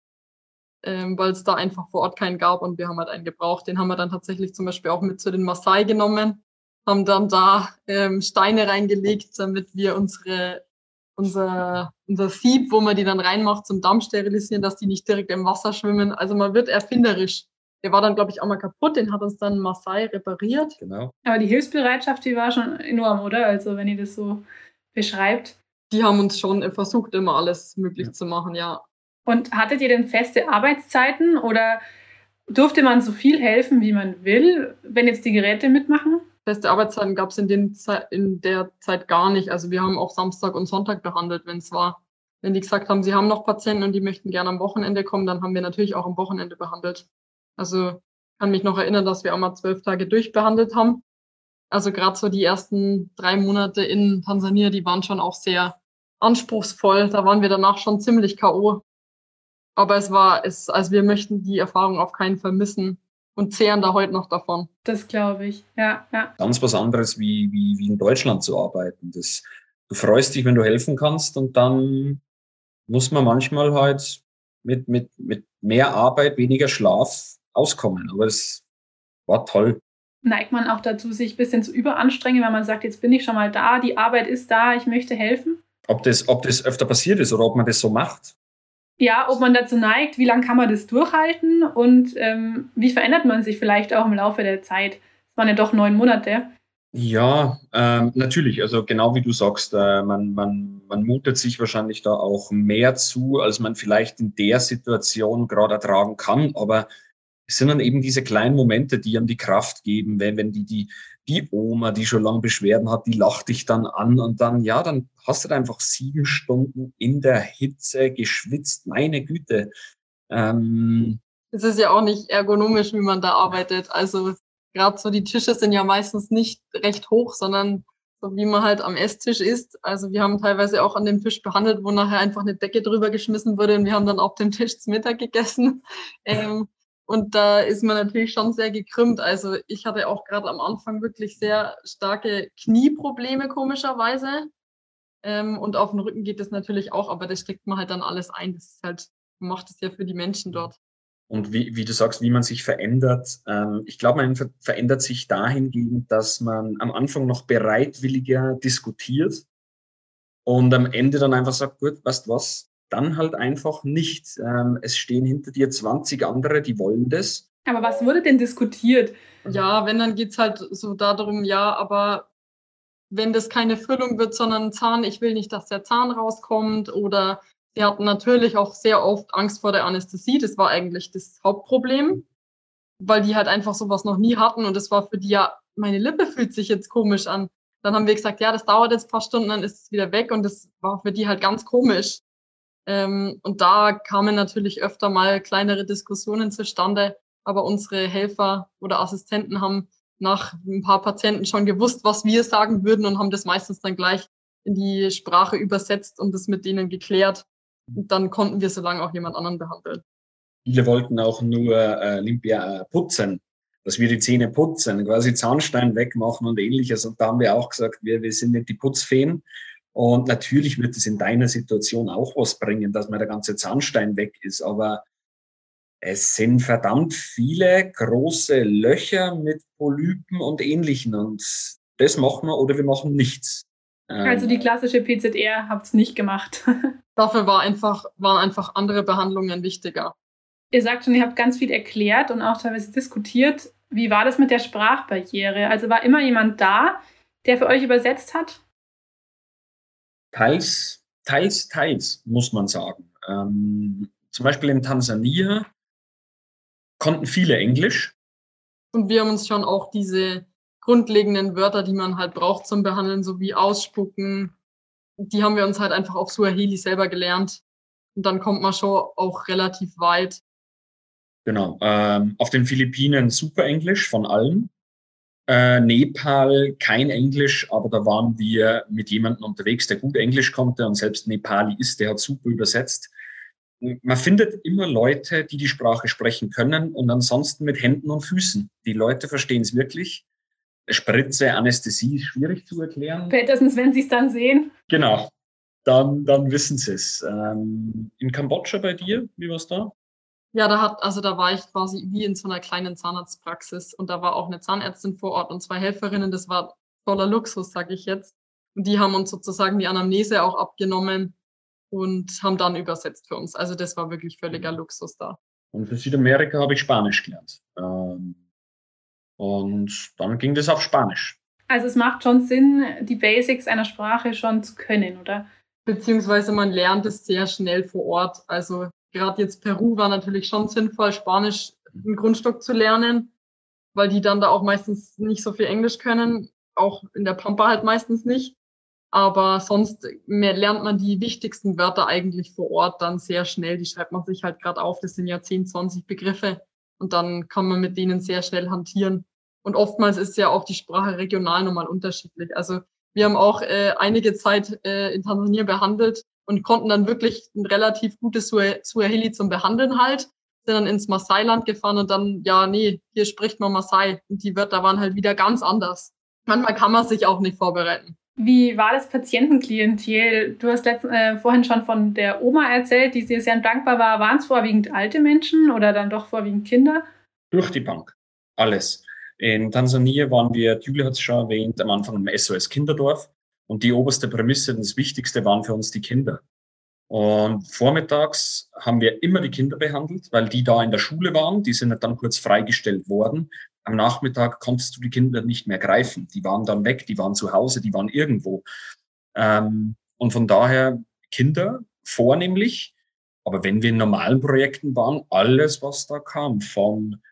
Ähm, weil es da einfach vor Ort keinen gab und wir haben halt einen gebraucht. Den haben wir dann tatsächlich zum Beispiel auch mit zu den Maasai genommen haben dann da ähm, Steine reingelegt, damit wir unsere, unser, unser Sieb, wo man die dann reinmacht zum Damm sterilisieren, dass die nicht direkt im Wasser schwimmen. Also man wird erfinderisch. Der war dann, glaube ich, auch mal kaputt, den hat uns dann Maasai repariert. Genau. Aber die Hilfsbereitschaft, die war schon enorm, oder? Also wenn ihr das so beschreibt. die haben uns schon versucht, immer alles möglich ja. zu machen, ja. Und hattet ihr denn feste Arbeitszeiten oder durfte man so viel helfen, wie man will, wenn jetzt die Geräte mitmachen? Feste Arbeitszeiten gab es in, in der Zeit gar nicht. Also wir haben auch Samstag und Sonntag behandelt, wenn es war. Wenn die gesagt haben, sie haben noch Patienten und die möchten gerne am Wochenende kommen, dann haben wir natürlich auch am Wochenende behandelt. Also kann mich noch erinnern, dass wir auch mal zwölf Tage durchbehandelt haben. Also gerade so die ersten drei Monate in Tansania, die waren schon auch sehr anspruchsvoll. Da waren wir danach schon ziemlich K.O. Aber es war, es, also wir möchten die Erfahrung auf keinen Fall missen und zehren da heute noch davon. Das glaube ich, ja, ja. Ganz was anderes wie, wie, wie in Deutschland zu arbeiten. Das, du freust dich, wenn du helfen kannst und dann muss man manchmal halt mit, mit, mit mehr Arbeit, weniger Schlaf auskommen. Aber es war toll. Neigt man auch dazu, sich ein bisschen zu überanstrengen, wenn man sagt, jetzt bin ich schon mal da, die Arbeit ist da, ich möchte helfen? Ob das, ob das öfter passiert ist oder ob man das so macht? Ja, ob man dazu neigt, wie lange kann man das durchhalten und ähm, wie verändert man sich vielleicht auch im Laufe der Zeit? Es waren ja doch neun Monate. Ja, ähm, natürlich. Also genau wie du sagst, äh, man, man, man mutet sich wahrscheinlich da auch mehr zu, als man vielleicht in der Situation gerade ertragen kann. Aber es sind dann eben diese kleinen Momente, die einem die Kraft geben, wenn, wenn die, die, die Oma, die schon lange Beschwerden hat, die lacht dich dann an und dann, ja, dann hast du da einfach sieben Stunden in der Hitze geschwitzt. Meine Güte. Ähm, es ist ja auch nicht ergonomisch, wie man da arbeitet. Also gerade so die Tische sind ja meistens nicht recht hoch, sondern so wie man halt am Esstisch ist. Also wir haben teilweise auch an dem Tisch behandelt, wo nachher einfach eine Decke drüber geschmissen wurde und wir haben dann auf dem Tisch zum Mittag gegessen. [laughs] Ähm, und da ist man natürlich schon sehr gekrümmt. Also ich hatte auch gerade am Anfang wirklich sehr starke Knieprobleme, komischerweise. Ähm, und auf den Rücken geht es natürlich auch, aber das steckt man halt dann alles ein. Das ist halt, macht es ja für die Menschen dort. Und wie, wie du sagst, wie man sich verändert. Ähm, ich glaube, man ver verändert sich dahingehend, dass man am Anfang noch bereitwilliger diskutiert und am Ende dann einfach sagt, gut, weißt was, dann halt einfach nicht. Ähm, es stehen hinter dir 20 andere, die wollen das. Aber was wurde denn diskutiert? Ja, wenn, dann geht's halt so darum, ja, aber wenn das keine Füllung wird, sondern ein Zahn, ich will nicht, dass der Zahn rauskommt. Oder sie hatten natürlich auch sehr oft Angst vor der Anästhesie. Das war eigentlich das Hauptproblem, weil die halt einfach sowas noch nie hatten. Und das war für die ja, meine Lippe fühlt sich jetzt komisch an. Dann haben wir gesagt, ja, das dauert jetzt ein paar Stunden, dann ist es wieder weg. Und das war für die halt ganz komisch. Ähm, und da kamen natürlich öfter mal kleinere Diskussionen zustande, aber unsere Helfer oder Assistenten haben nach ein paar Patienten schon gewusst, was wir sagen würden und haben das meistens dann gleich in die Sprache übersetzt und das mit denen geklärt. Und dann konnten wir so lange auch jemand anderen behandeln. Viele wollten auch nur äh, Olympia putzen, dass wir die Zähne putzen, quasi Zahnstein wegmachen und ähnliches. Und da haben wir auch gesagt, wir, wir sind nicht die Putzfeen, und natürlich wird es in deiner Situation auch was bringen, dass mal der ganze Zahnstein weg ist. Aber es sind verdammt viele große Löcher mit Polypen und Ähnlichen. Und das machen wir oder wir machen nichts. Also die ähm, klassische PZR habt es nicht gemacht. [laughs] Dafür war einfach, waren einfach andere Behandlungen wichtiger. Ihr sagt schon, ihr habt ganz viel erklärt und auch teilweise diskutiert. Wie war das mit der Sprachbarriere? Also war immer jemand da, der für euch übersetzt hat? Teils, teils, teils, muss man sagen. Ähm, zum Beispiel in Tansania konnten viele Englisch. Und wir haben uns schon auch diese grundlegenden Wörter, die man halt braucht zum Behandeln, so wie Ausspucken, die haben wir uns halt einfach auf Suaheli selber gelernt. Und dann kommt man schon auch relativ weit. Genau. Ähm, auf den Philippinen super Englisch von allen. Äh, Nepal kein Englisch, aber da waren wir mit jemandem unterwegs, der gut Englisch konnte und selbst Nepali ist, der hat super übersetzt. Man findet immer Leute, die die Sprache sprechen können und ansonsten mit Händen und Füßen. Die Leute verstehen es wirklich. Spritze, Anästhesie ist schwierig zu erklären. Spätestens, wenn sie es dann sehen. Genau, dann, dann wissen sie es. Ähm, in Kambodscha bei dir, wie war es da? Ja, da hat, also da war ich quasi wie in so einer kleinen Zahnarztpraxis und da war auch eine Zahnärztin vor Ort und zwei Helferinnen. Das war voller Luxus, sage ich jetzt. Und die haben uns sozusagen die Anamnese auch abgenommen und haben dann übersetzt für uns. Also das war wirklich völliger Luxus da. Und für Südamerika habe ich Spanisch gelernt. Ähm, und dann ging das auf Spanisch. Also es macht schon Sinn, die Basics einer Sprache schon zu können, oder? beziehungsweise man lernt es sehr schnell vor Ort. Also gerade jetzt Peru war natürlich schon sinnvoll, Spanisch im Grundstock zu lernen, weil die dann da auch meistens nicht so viel Englisch können, auch in der Pampa halt meistens nicht. Aber sonst mehr lernt man die wichtigsten Wörter eigentlich vor Ort dann sehr schnell. Die schreibt man sich halt gerade auf. Das sind ja 10, 20 Begriffe und dann kann man mit denen sehr schnell hantieren. Und oftmals ist ja auch die Sprache regional nochmal unterschiedlich. Also wir haben auch äh, einige Zeit äh, in Tansania behandelt und konnten dann wirklich ein relativ gutes Suaheli zum Behandeln halt. Sind dann ins Maasai-Land gefahren und dann, ja, nee, hier spricht man Maasai. Und die Wörter waren halt wieder ganz anders. Manchmal kann man sich auch nicht vorbereiten. Wie war das Patientenklientel? Du hast letzt, äh, vorhin schon von der Oma erzählt, die dir sehr dankbar war. Waren es vorwiegend alte Menschen oder dann doch vorwiegend Kinder? Durch die Bank. Alles. In Tansania waren wir, Julia hat es schon erwähnt, am Anfang im SOS Kinderdorf. Und die oberste Prämisse, das Wichtigste waren für uns die Kinder. Und vormittags haben wir immer die Kinder behandelt, weil die da in der Schule waren. Die sind dann kurz freigestellt worden. Am Nachmittag konntest du die Kinder nicht mehr greifen. Die waren dann weg, die waren zu Hause, die waren irgendwo. Ähm, und von daher Kinder vornehmlich. Aber wenn wir in normalen Projekten waren, alles, was da kam, von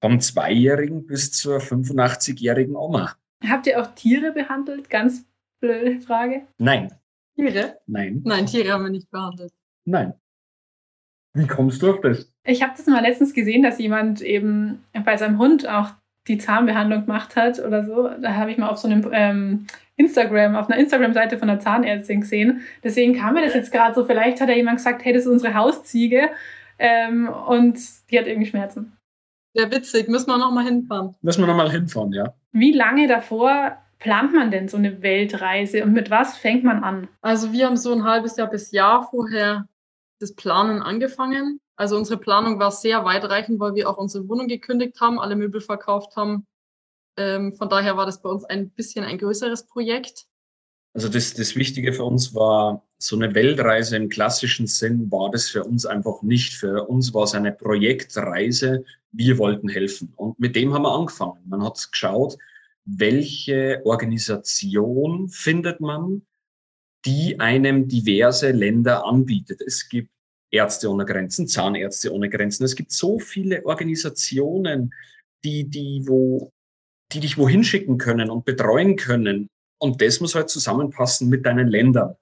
vom Zweijährigen bis zur 85-jährigen Oma. Habt ihr auch Tiere behandelt? Ganz blöde Frage. Nein. Tiere? Nein. Nein, Tiere haben wir nicht behandelt. Nein. Wie kommst du auf das? Ich habe das mal letztens gesehen, dass jemand eben bei seinem Hund auch die Zahnbehandlung gemacht hat oder so. Da habe ich mal auf so einem ähm, Instagram, auf einer Instagram-Seite von einer Zahnärztin gesehen. Deswegen kam mir das jetzt gerade so. Vielleicht hat da jemand gesagt, hey, das ist unsere Hausziege ähm, und die hat irgendwie Schmerzen. Sehr witzig, müssen wir nochmal hinfahren. Müssen wir nochmal hinfahren, ja. Wie lange davor plant man denn so eine Weltreise und mit was fängt man an? Also wir haben so ein halbes Jahr bis Jahr vorher das Planen angefangen. Also unsere Planung war sehr weitreichend, weil wir auch unsere Wohnung gekündigt haben, alle Möbel verkauft haben. Ähm, von daher war das bei uns ein bisschen ein größeres Projekt. Also das, das Wichtige für uns war, so eine Weltreise im klassischen Sinn war das für uns einfach nicht. Für uns war es eine Projektreise. Wir wollten helfen. Und mit dem haben wir angefangen. Man hat geschaut, welche Organisation findet man, die einem diverse Länder anbietet. Es gibt Ärzte ohne Grenzen, Zahnärzte ohne Grenzen. Es gibt so viele Organisationen, die, die, wo, die dich wohin schicken können und betreuen können. Und das muss halt zusammenpassen mit deinen Ländern.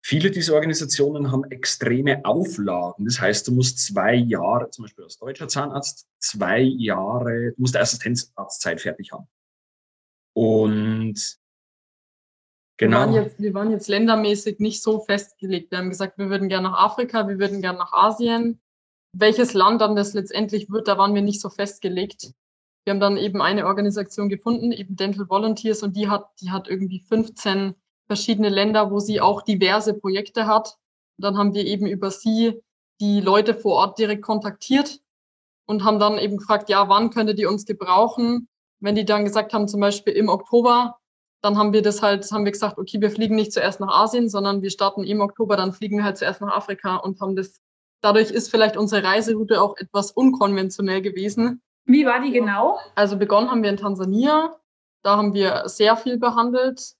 Viele dieser Organisationen haben extreme Auflagen. Das heißt, du musst zwei Jahre, zum Beispiel als deutscher Zahnarzt, zwei Jahre, du musst Assistenzarztzeit fertig haben. Und Genau. Wir waren, jetzt, wir waren jetzt ländermäßig nicht so festgelegt. Wir haben gesagt, wir würden gerne nach Afrika, wir würden gerne nach Asien. Welches Land dann das letztendlich wird, da waren wir nicht so festgelegt. Wir haben dann eben eine Organisation gefunden, eben Dental Volunteers, und die hat, die hat irgendwie 15 verschiedene Länder, wo sie auch diverse Projekte hat. Und dann haben wir eben über sie die Leute vor Ort direkt kontaktiert und haben dann eben gefragt, ja, wann könntet ihr uns gebrauchen? Wenn die dann gesagt haben, zum Beispiel im Oktober, dann haben wir das halt, haben wir gesagt, okay, wir fliegen nicht zuerst nach Asien, sondern wir starten im Oktober, dann fliegen wir halt zuerst nach Afrika und haben das, dadurch ist vielleicht unsere Reiseroute auch etwas unkonventionell gewesen. Wie war die genau? Also begonnen haben wir in Tansania, da haben wir sehr viel behandelt.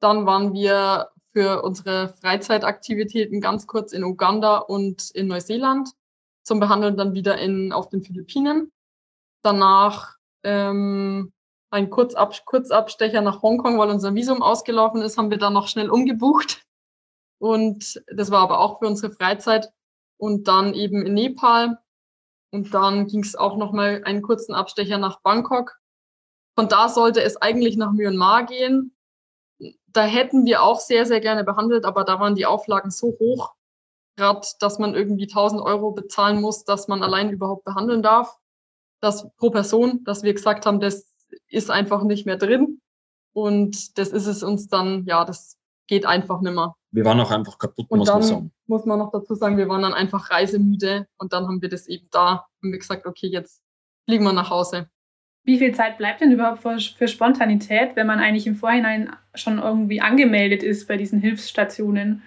Dann waren wir für unsere Freizeitaktivitäten ganz kurz in Uganda und in Neuseeland zum Behandeln dann wieder in, auf den Philippinen. Danach ähm, ein Kurzab Kurzabstecher nach Hongkong, weil unser Visum ausgelaufen ist, haben wir dann noch schnell umgebucht. Und das war aber auch für unsere Freizeit. Und dann eben in Nepal. Und dann ging es auch noch mal einen kurzen Abstecher nach Bangkok. Von da sollte es eigentlich nach Myanmar gehen. Da hätten wir auch sehr, sehr gerne behandelt, aber da waren die Auflagen so hoch, gerade, dass man irgendwie 1000 Euro bezahlen muss, dass man allein überhaupt behandeln darf. Das pro Person, dass wir gesagt haben, das ist einfach nicht mehr drin. Und das ist es uns dann, ja, das geht einfach nimmer. Wir waren auch einfach kaputt, und muss dann man sagen. Muss man noch dazu sagen, wir waren dann einfach reisemüde und dann haben wir das eben da und wir gesagt, okay, jetzt fliegen wir nach Hause. Wie viel Zeit bleibt denn überhaupt für, für Spontanität, wenn man eigentlich im Vorhinein schon irgendwie angemeldet ist bei diesen Hilfsstationen?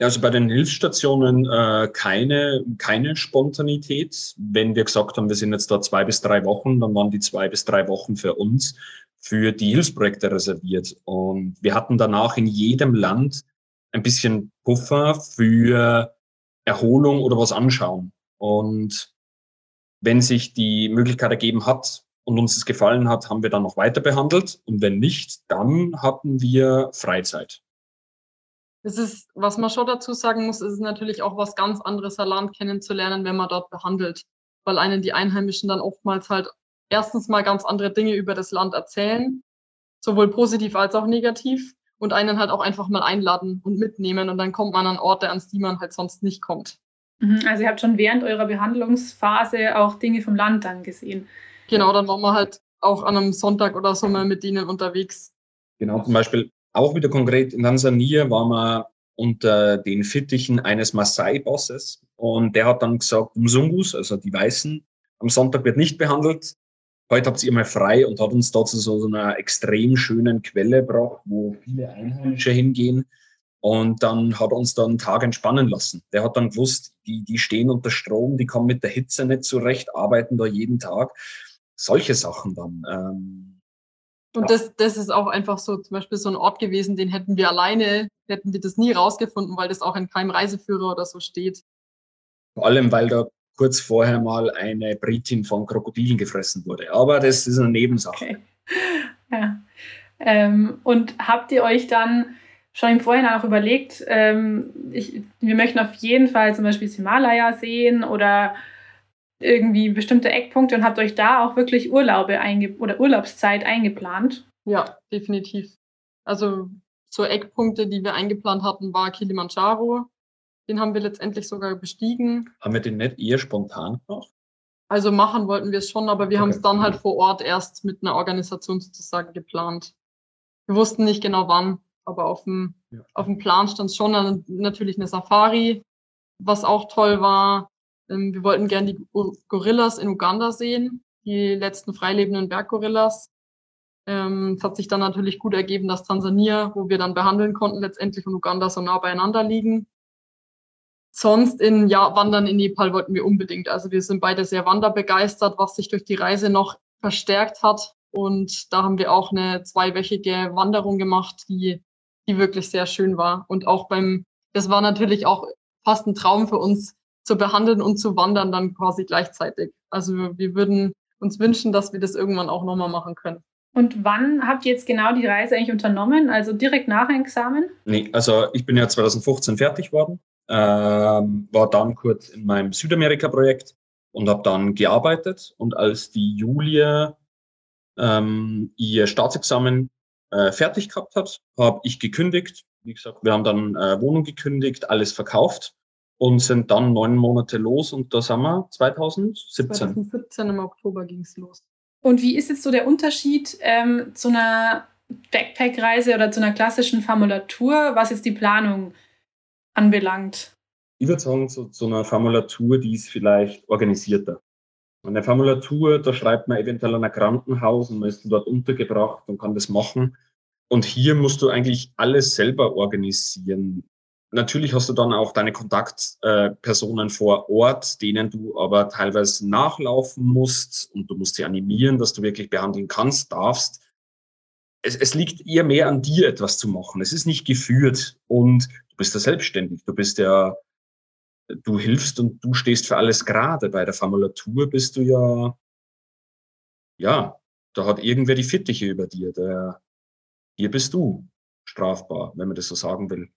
Ja, also bei den Hilfsstationen äh, keine, keine Spontanität. Wenn wir gesagt haben, wir sind jetzt da zwei bis drei Wochen, dann waren die zwei bis drei Wochen für uns für die Hilfsprojekte reserviert. Und wir hatten danach in jedem Land ein bisschen Puffer für Erholung oder was anschauen. Und wenn sich die Möglichkeit ergeben hat und uns es gefallen hat, haben wir dann noch weiter behandelt. Und wenn nicht, dann hatten wir Freizeit. Es ist, was man schon dazu sagen muss, ist natürlich auch was ganz anderes, ein Land kennenzulernen, wenn man dort behandelt. Weil einen die Einheimischen dann oftmals halt erstens mal ganz andere Dinge über das Land erzählen, sowohl positiv als auch negativ, und einen halt auch einfach mal einladen und mitnehmen. Und dann kommt man an Orte, ans die man halt sonst nicht kommt. Mhm, also ihr habt schon während eurer Behandlungsphase auch Dinge vom Land dann gesehen. Genau, dann waren wir halt auch an einem Sonntag oder so mal mit denen unterwegs. Genau, zum Beispiel auch wieder konkret in Tansania waren wir unter den Fittichen eines Maasai-Bosses und der hat dann gesagt, Umsungus, also die Weißen, am Sonntag wird nicht behandelt. Heute habt ihr mal frei und hat uns dazu so, einer extrem schönen Quelle gebracht, wo viele Einheimische hingehen. Und dann hat uns dann einen Tag entspannen lassen. Der hat dann gewusst, die, die stehen unter Strom, die kommen mit der Hitze nicht zurecht, arbeiten da jeden Tag. Solche Sachen dann. Ähm, und das, das ist auch einfach so zum Beispiel so ein Ort gewesen, den hätten wir alleine, hätten wir das nie rausgefunden, weil das auch in keinem Reiseführer oder so steht. Vor allem, weil da kurz vorher mal eine Britin von Krokodilen gefressen wurde. Aber das ist eine Nebensache. Okay. [laughs] Ja. Ähm, und habt ihr euch dann schon im Vorhinein auch überlegt, ähm, ich, wir möchten auf jeden Fall zum Beispiel das Himalaya sehen oder irgendwie bestimmte Eckpunkte und habt euch da auch wirklich Urlaube einge oder Urlaubszeit eingeplant? Ja, definitiv. Also so Eckpunkte, die wir eingeplant hatten, war Kilimanjaro. Den haben wir letztendlich sogar bestiegen. Haben wir den nicht eher spontan gemacht? Also machen wollten wir es schon, aber wir okay. haben es dann halt vor Ort erst mit einer Organisation sozusagen geplant. Wir wussten nicht genau wann, aber auf dem, ja. auf dem Plan stand schon natürlich eine Safari, was auch toll war. Ähm, wir wollten gerne die Gorillas in Uganda sehen, die letzten freilebenden Berggorillas. Ähm, es hat sich dann natürlich gut ergeben, dass Tansania, wo wir dann behandeln konnten, letztendlich und Uganda so nah beieinander liegen. Sonst in ja, Wandern in Nepal wollten wir unbedingt. Also wir sind beide sehr wanderbegeistert, was sich durch die Reise noch verstärkt hat. Und da haben wir auch eine zweiwöchige Wanderung gemacht, die, die wirklich sehr schön war. Und auch beim, das war natürlich auch fast ein Traum für uns, zu behandeln und zu wandern dann quasi gleichzeitig. Also wir würden uns wünschen, dass wir das irgendwann auch nochmal machen können. Und wann habt ihr jetzt genau die Reise eigentlich unternommen? Also direkt nach Examen? Nee, also ich bin ja 2015 fertig worden, ähm, war dann kurz in meinem Südamerika-Projekt und habe dann gearbeitet. Und als die Julia ähm, ihr Staatsexamen äh, fertig gehabt hat, habe ich gekündigt. Wie gesagt, wir haben dann äh, Wohnung gekündigt, alles verkauft und sind dann neun Monate los und da sind wir 2017. 2017 im Oktober ging es los. Und wie ist jetzt so der Unterschied ähm, zu einer Backpack-Reise oder zu einer klassischen Formulatur, was jetzt die Planung anbelangt? Ich würde sagen, zu, zu einer Formulatur, die ist vielleicht organisierter. Eine Formulatur, da schreibt man eventuell an ein Krankenhaus und man ist dort untergebracht und kann das machen. Und hier musst du eigentlich alles selber organisieren. Natürlich hast du dann auch deine Kontaktpersonen vor Ort, denen du aber teilweise nachlaufen musst und du musst sie animieren, dass du wirklich behandeln kannst, darfst. Es, es liegt eher mehr an dir, etwas zu machen. Es ist nicht geführt und du bist ja selbstständig. Du bist ja, du hilfst und du stehst für alles gerade. Bei der Formulatur bist du ja, ja, da hat irgendwer die Fittiche über dir. Der, hier bist du strafbar, wenn man das so sagen will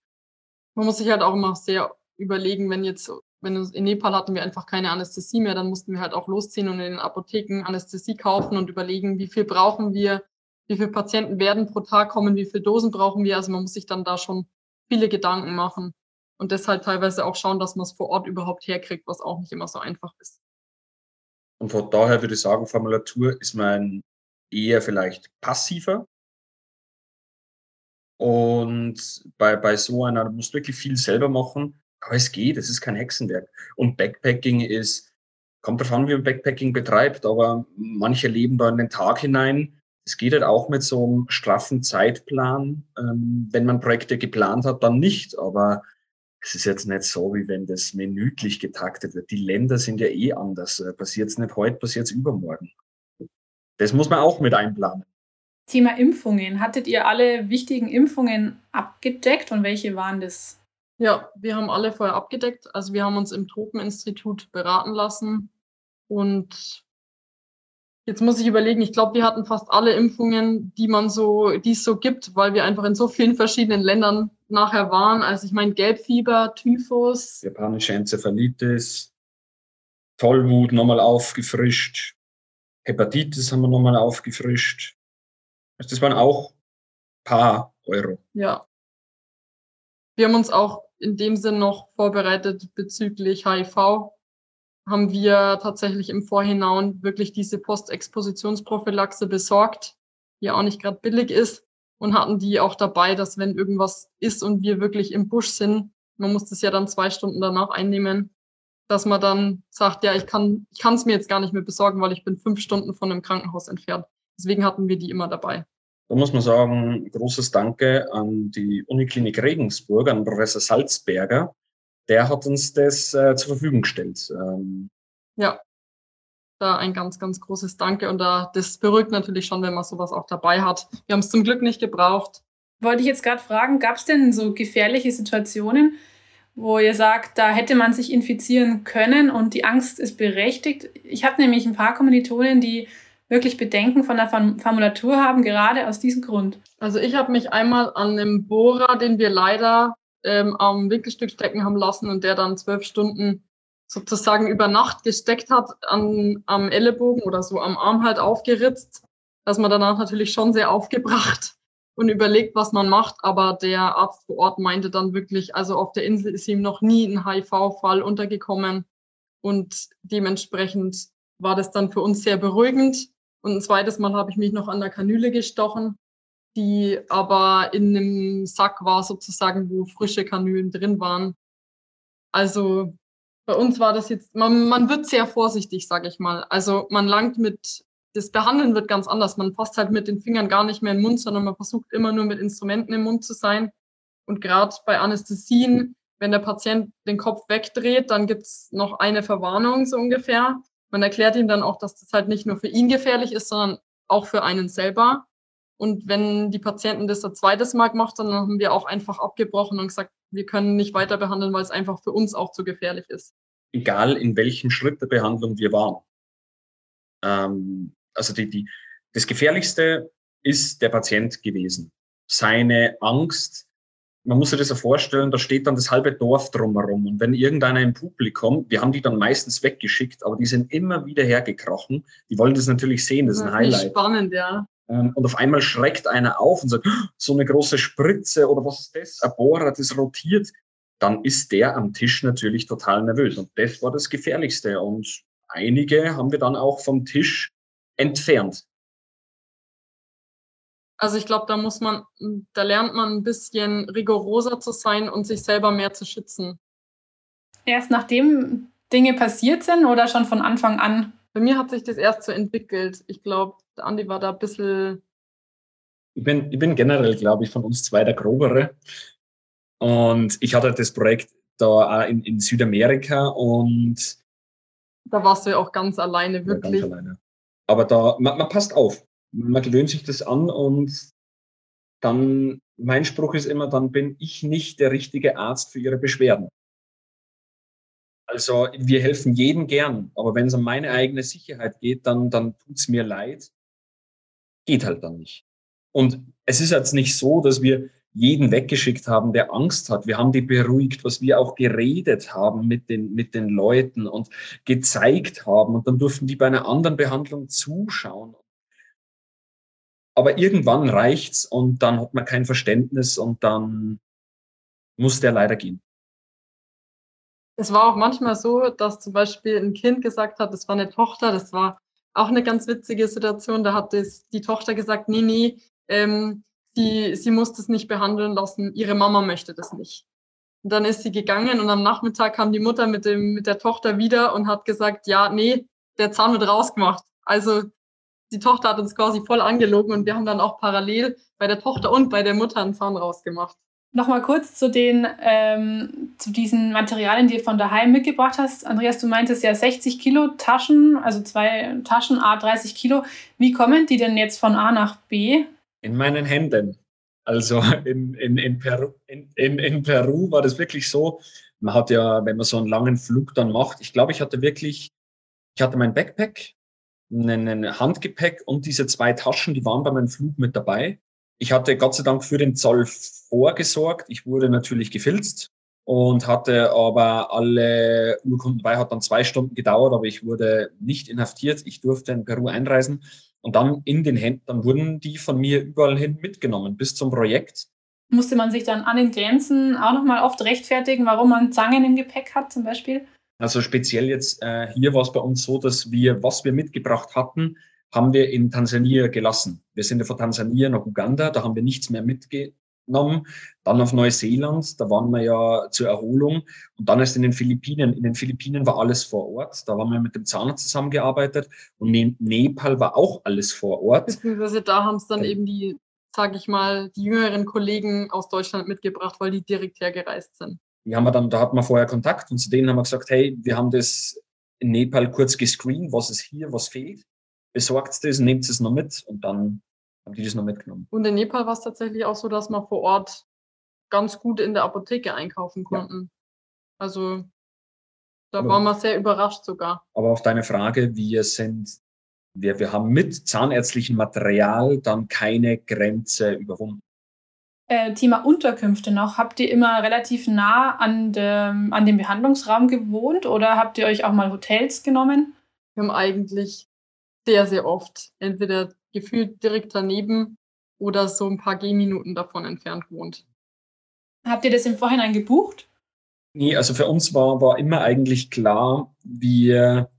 man muss sich halt auch immer sehr überlegen, wenn jetzt, wenn in Nepal hatten wir einfach keine Anästhesie mehr, dann mussten wir halt auch losziehen und in den Apotheken Anästhesie kaufen und überlegen, wie viel brauchen wir, wie viele Patienten werden pro Tag kommen, wie viele Dosen brauchen wir. Also man muss sich dann da schon viele Gedanken machen und deshalb teilweise auch schauen, dass man es vor Ort überhaupt herkriegt, was auch nicht immer so einfach ist. Und von daher würde ich sagen, Formulatur ist man eher vielleicht passiver und bei, bei so einer, du musst wirklich viel selber machen, aber es geht, es ist kein Hexenwerk. Und Backpacking ist, kommt davon, wie man Backpacking betreibt, aber manche leben da in den Tag hinein. Es geht halt auch mit so einem straffen Zeitplan. Ähm, wenn man Projekte geplant hat, dann nicht. Aber es ist jetzt nicht so, wie wenn das minütlich getaktet wird. Die Länder sind ja eh anders. Passiert es nicht heute, passiert es übermorgen. Das muss man auch mit einplanen. Thema Impfungen. Hattet ihr alle wichtigen Impfungen abgedeckt und welche waren das? Ja, wir haben alle vorher abgedeckt. Also wir haben uns im Tropeninstitut beraten lassen und jetzt muss ich überlegen, ich glaube, wir hatten fast alle Impfungen, die man so, die es so gibt, weil wir einfach in so vielen verschiedenen Ländern nachher waren. Also ich meine Gelbfieber, Typhus. Japanische Enzephalitis, Tollwut nochmal aufgefrischt, Hepatitis haben wir nochmal aufgefrischt. Also das waren auch paar Euro. Ja. Wir haben uns auch in dem Sinn noch vorbereitet bezüglich HIV. Haben wir tatsächlich im Vorhinein wirklich diese Postexpositionsprophylaxe besorgt, die auch nicht gerade billig ist und hatten die auch dabei, dass wenn irgendwas ist und wir wirklich im Busch sind, man muss das ja dann zwei Stunden danach einnehmen, dass man dann sagt, ja, ich kann ich kann es mir jetzt gar nicht mehr besorgen, weil ich bin fünf Stunden von einem Krankenhaus entfernt. Deswegen hatten wir die immer dabei. Da muss man sagen, großes Danke an die Uniklinik Regensburg, an Professor Salzberger. Der hat uns das äh, zur Verfügung gestellt. Ähm, ja, da ein ganz, ganz großes Danke. Und da, das beruhigt natürlich schon, wenn man sowas auch dabei hat. Wir haben es zum Glück nicht gebraucht. Wollte ich jetzt gerade fragen, gab es denn so gefährliche Situationen, wo ihr sagt, da hätte man sich infizieren können und die Angst ist berechtigt? Ich habe nämlich ein paar Kommilitonen, die wirklich Bedenken von der Formulatur haben, gerade aus diesem Grund? Also ich habe mich einmal an einem Bohrer, den wir leider ähm, am Winkelstück stecken haben lassen und der dann zwölf Stunden sozusagen über Nacht gesteckt hat, an, am Ellenbogen oder so am Arm halt aufgeritzt, dass man danach natürlich schon sehr aufgebracht [laughs] und überlegt, was man macht. Aber der Arzt vor Ort meinte dann wirklich, also auf der Insel ist ihm noch nie ein HIV-Fall untergekommen. Und dementsprechend war das dann für uns sehr beruhigend. Und ein zweites Mal habe ich mich noch an der Kanüle gestochen, die aber in einem Sack war sozusagen, wo frische Kanülen drin waren. Also bei uns war das jetzt, man, man wird sehr vorsichtig, sage ich mal. Also man langt mit, das Behandeln wird ganz anders. Man fasst halt mit den Fingern gar nicht mehr in den Mund, sondern man versucht immer nur mit Instrumenten im Mund zu sein. Und gerade bei Anästhesien, wenn der Patient den Kopf wegdreht, dann gibt's noch eine Verwarnung so ungefähr. Man erklärt ihm dann auch, dass das halt nicht nur für ihn gefährlich ist, sondern auch für einen selber. Und wenn die Patienten das ein zweites Mal gemacht haben, dann haben wir auch einfach abgebrochen und gesagt, wir können nicht weiter behandeln, weil es einfach für uns auch zu gefährlich ist. Egal in welchem Schritt der Behandlung wir waren. Ähm, also die, die, das Gefährlichste ist der Patient gewesen. Seine Angst, man muss sich das ja vorstellen, da steht dann das halbe Dorf drumherum. Und wenn irgendeiner im Publikum, wir haben die dann meistens weggeschickt, aber die sind immer wieder hergekrochen. Die wollen das natürlich sehen, das ist ein Highlight. Spannend, ja. Ähm, und auf einmal schreckt einer auf und sagt, so eine große Spritze oder was ist das? Ein Bohrer, das rotiert. Dann ist der am Tisch natürlich total nervös. Und das war das Gefährlichste. Und einige haben wir dann auch vom Tisch entfernt. Also ich glaube, da muss man, da lernt man ein bisschen rigoroser zu sein und sich selber mehr zu schützen. Erst nachdem Dinge passiert sind oder schon von Anfang an? Bei mir hat sich das erst so entwickelt. Ich glaube, der Andi war da ein bisschen. Ich bin, ich bin generell, glaube ich, von uns zwei der Grobere. Und ich hatte das Projekt da auch in, in Südamerika und. Da warst du ja auch ganz alleine, wirklich. Ganz alleine. Aber da, man, man passt auf man gewöhnt sich das an und dann, mein Spruch ist immer, dann bin ich nicht der richtige Arzt für Ihre Beschwerden. Also wir helfen jedem gern, aber wenn es um meine eigene Sicherheit geht, dann, dann tut's mir leid. Geht halt dann nicht. Und es ist jetzt nicht so, dass wir jeden weggeschickt haben, der Angst hat. Wir haben die beruhigt, was wir auch geredet haben mit den, mit den Leuten und gezeigt haben. Und dann durften die bei einer anderen Behandlung zuschauen. Aber irgendwann reicht's und dann hat man kein Verständnis und dann muss der leider gehen. Es war auch manchmal so, dass zum Beispiel ein Kind gesagt hat, das war eine Tochter, das war auch eine ganz witzige Situation. Da hat das, die Tochter gesagt, nee, nee, ähm, sie, sie muss das nicht behandeln lassen, ihre Mama möchte das nicht. Und dann ist sie gegangen und am Nachmittag kam die Mutter mit, dem, mit der Tochter wieder und hat gesagt, ja, nee, der Zahn wird rausgemacht. Also die Tochter hat uns quasi voll angelogen und wir haben dann auch parallel bei der Tochter und bei der Mutter einen Zahn rausgemacht. Nochmal kurz zu den ähm, zu diesen Materialien, die du von daheim mitgebracht hast. Andreas, du meintest ja 60 Kilo Taschen, also zwei Taschen A 30 Kilo. Wie kommen die denn jetzt von A nach B? In meinen Händen. Also [laughs] in, in, in, Peru, in, in, in Peru war das wirklich so. Man hat ja, wenn man so einen langen Flug dann macht, ich glaube, ich hatte wirklich, ich hatte mein Backpack, ein Handgepäck und diese zwei Taschen, die waren bei meinem Flug mit dabei. Ich hatte Gott sei Dank für den Zoll vorgesorgt. Ich wurde natürlich gefilzt und hatte aber alle Urkunden bei, hat dann zwei Stunden gedauert, aber ich wurde nicht inhaftiert. Ich durfte in Peru einreisen und dann in den Händen, dann wurden die von mir überall hin mitgenommen bis zum Projekt. Musste man sich dann an den Grenzen auch nochmal oft rechtfertigen, warum man Zangen im Gepäck hat zum Beispiel? Also speziell jetzt äh, hier war es bei uns so, dass wir, was wir mitgebracht hatten, haben wir in Tansania gelassen. Wir sind ja von Tansania nach Uganda, da haben wir nichts mehr mitgenommen. Dann auf Neuseeland, da waren wir ja zur Erholung. Und dann erst in den Philippinen. In den Philippinen war alles vor Ort. Da haben wir mit dem Zahnarzt zusammengearbeitet. Und in Nepal war auch alles vor Ort. Beziehungsweise da haben es dann okay. eben die, sage ich mal, die jüngeren Kollegen aus Deutschland mitgebracht, weil die direkt hergereist sind. Die haben wir dann, da hatten wir vorher Kontakt und zu denen haben wir gesagt, hey, wir haben das in Nepal kurz gescreent, was ist hier, was fehlt besorgt das, nehmt es noch mit und dann haben die das noch mitgenommen. Und in Nepal war es tatsächlich auch so, dass man vor Ort ganz gut in der Apotheke einkaufen konnten. Ja. Also da aber, waren wir sehr überrascht sogar. Aber auf deine Frage, wir sind, wir, wir haben mit zahnärztlichem Material dann keine Grenze überwunden. Äh, Thema Unterkünfte noch. Habt ihr immer relativ nah an, dem, an dem Behandlungsraum gewohnt oder habt ihr euch auch mal Hotels genommen? Wir haben eigentlich sehr, sehr oft entweder gefühlt direkt daneben oder so ein paar Gehminuten davon entfernt wohnt. Habt ihr das im Vorhinein gebucht? Nee, also für uns war, war immer eigentlich klar, wir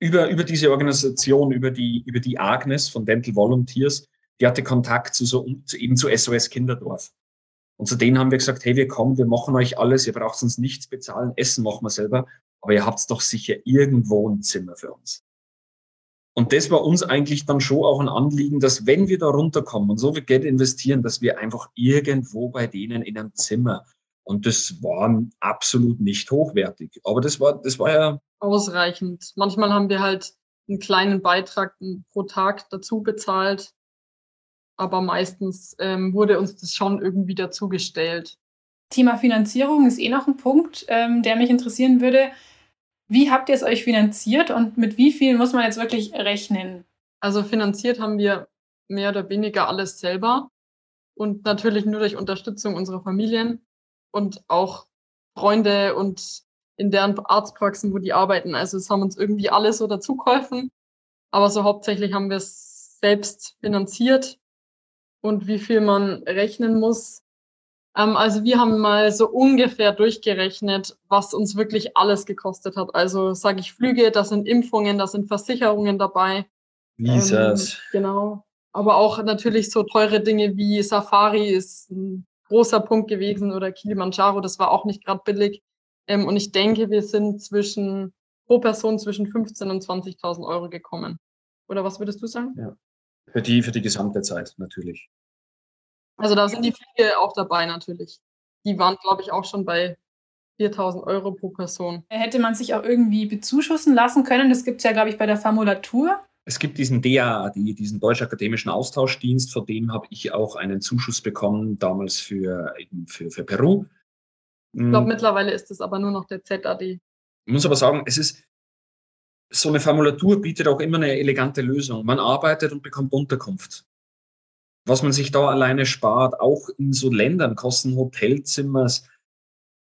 über, über diese Organisation, über die, über die Agnes von Dental Volunteers, die hatte Kontakt zu so, eben zu SOS Kinderdorf. Und zu denen haben wir gesagt, hey, wir kommen, wir machen euch alles, ihr braucht uns nichts bezahlen, Essen machen wir selber, aber ihr habt doch sicher irgendwo ein Zimmer für uns. Und das war uns eigentlich dann schon auch ein Anliegen, dass wenn wir da runterkommen und so viel Geld investieren, dass wir einfach irgendwo bei denen in einem Zimmer und das war absolut nicht hochwertig. Aber das war, das war ja. Ausreichend. Manchmal haben wir halt einen kleinen Beitrag pro Tag dazu bezahlt. Aber meistens ähm, wurde uns das schon irgendwie dazugestellt. Thema Finanzierung ist eh noch ein Punkt, ähm, der mich interessieren würde. Wie habt ihr es euch finanziert und mit wie viel muss man jetzt wirklich rechnen? Also finanziert haben wir mehr oder weniger alles selber und natürlich nur durch Unterstützung unserer Familien und auch Freunde und in deren Arztpraxen, wo die arbeiten. Also es haben uns irgendwie alle so dazugeholfen, aber so hauptsächlich haben wir es selbst finanziert und wie viel man rechnen muss, ähm, also wir haben mal so ungefähr durchgerechnet, was uns wirklich alles gekostet hat. Also sage ich Flüge, da sind Impfungen, da sind Versicherungen dabei. Visas. Ähm, genau. Aber auch natürlich so teure Dinge wie Safari ist ein großer Punkt gewesen oder Kilimanjaro, das war auch nicht gerade billig. Ähm, und ich denke, wir sind zwischen pro Person zwischen 15.000 und 20.000 Euro gekommen. Oder was würdest du sagen? Ja. Für die, für die gesamte Zeit natürlich. Also da sind die Flüge auch dabei natürlich. Die waren, glaube ich, auch schon bei 4000 Euro pro Person. Hätte man sich auch irgendwie bezuschussen lassen können? Das gibt es ja, glaube ich, bei der Formulatur. Es gibt diesen DAAD, diesen Deutsch Akademischen Austauschdienst, vor dem habe ich auch einen Zuschuss bekommen, damals für, eben für, für Peru. Ich glaube, mittlerweile ist es aber nur noch der ZAD. Ich muss aber sagen, es ist, so eine Formulatur bietet auch immer eine elegante Lösung. Man arbeitet und bekommt Unterkunft was man sich da alleine spart, auch in so Ländern kosten Hotelzimmers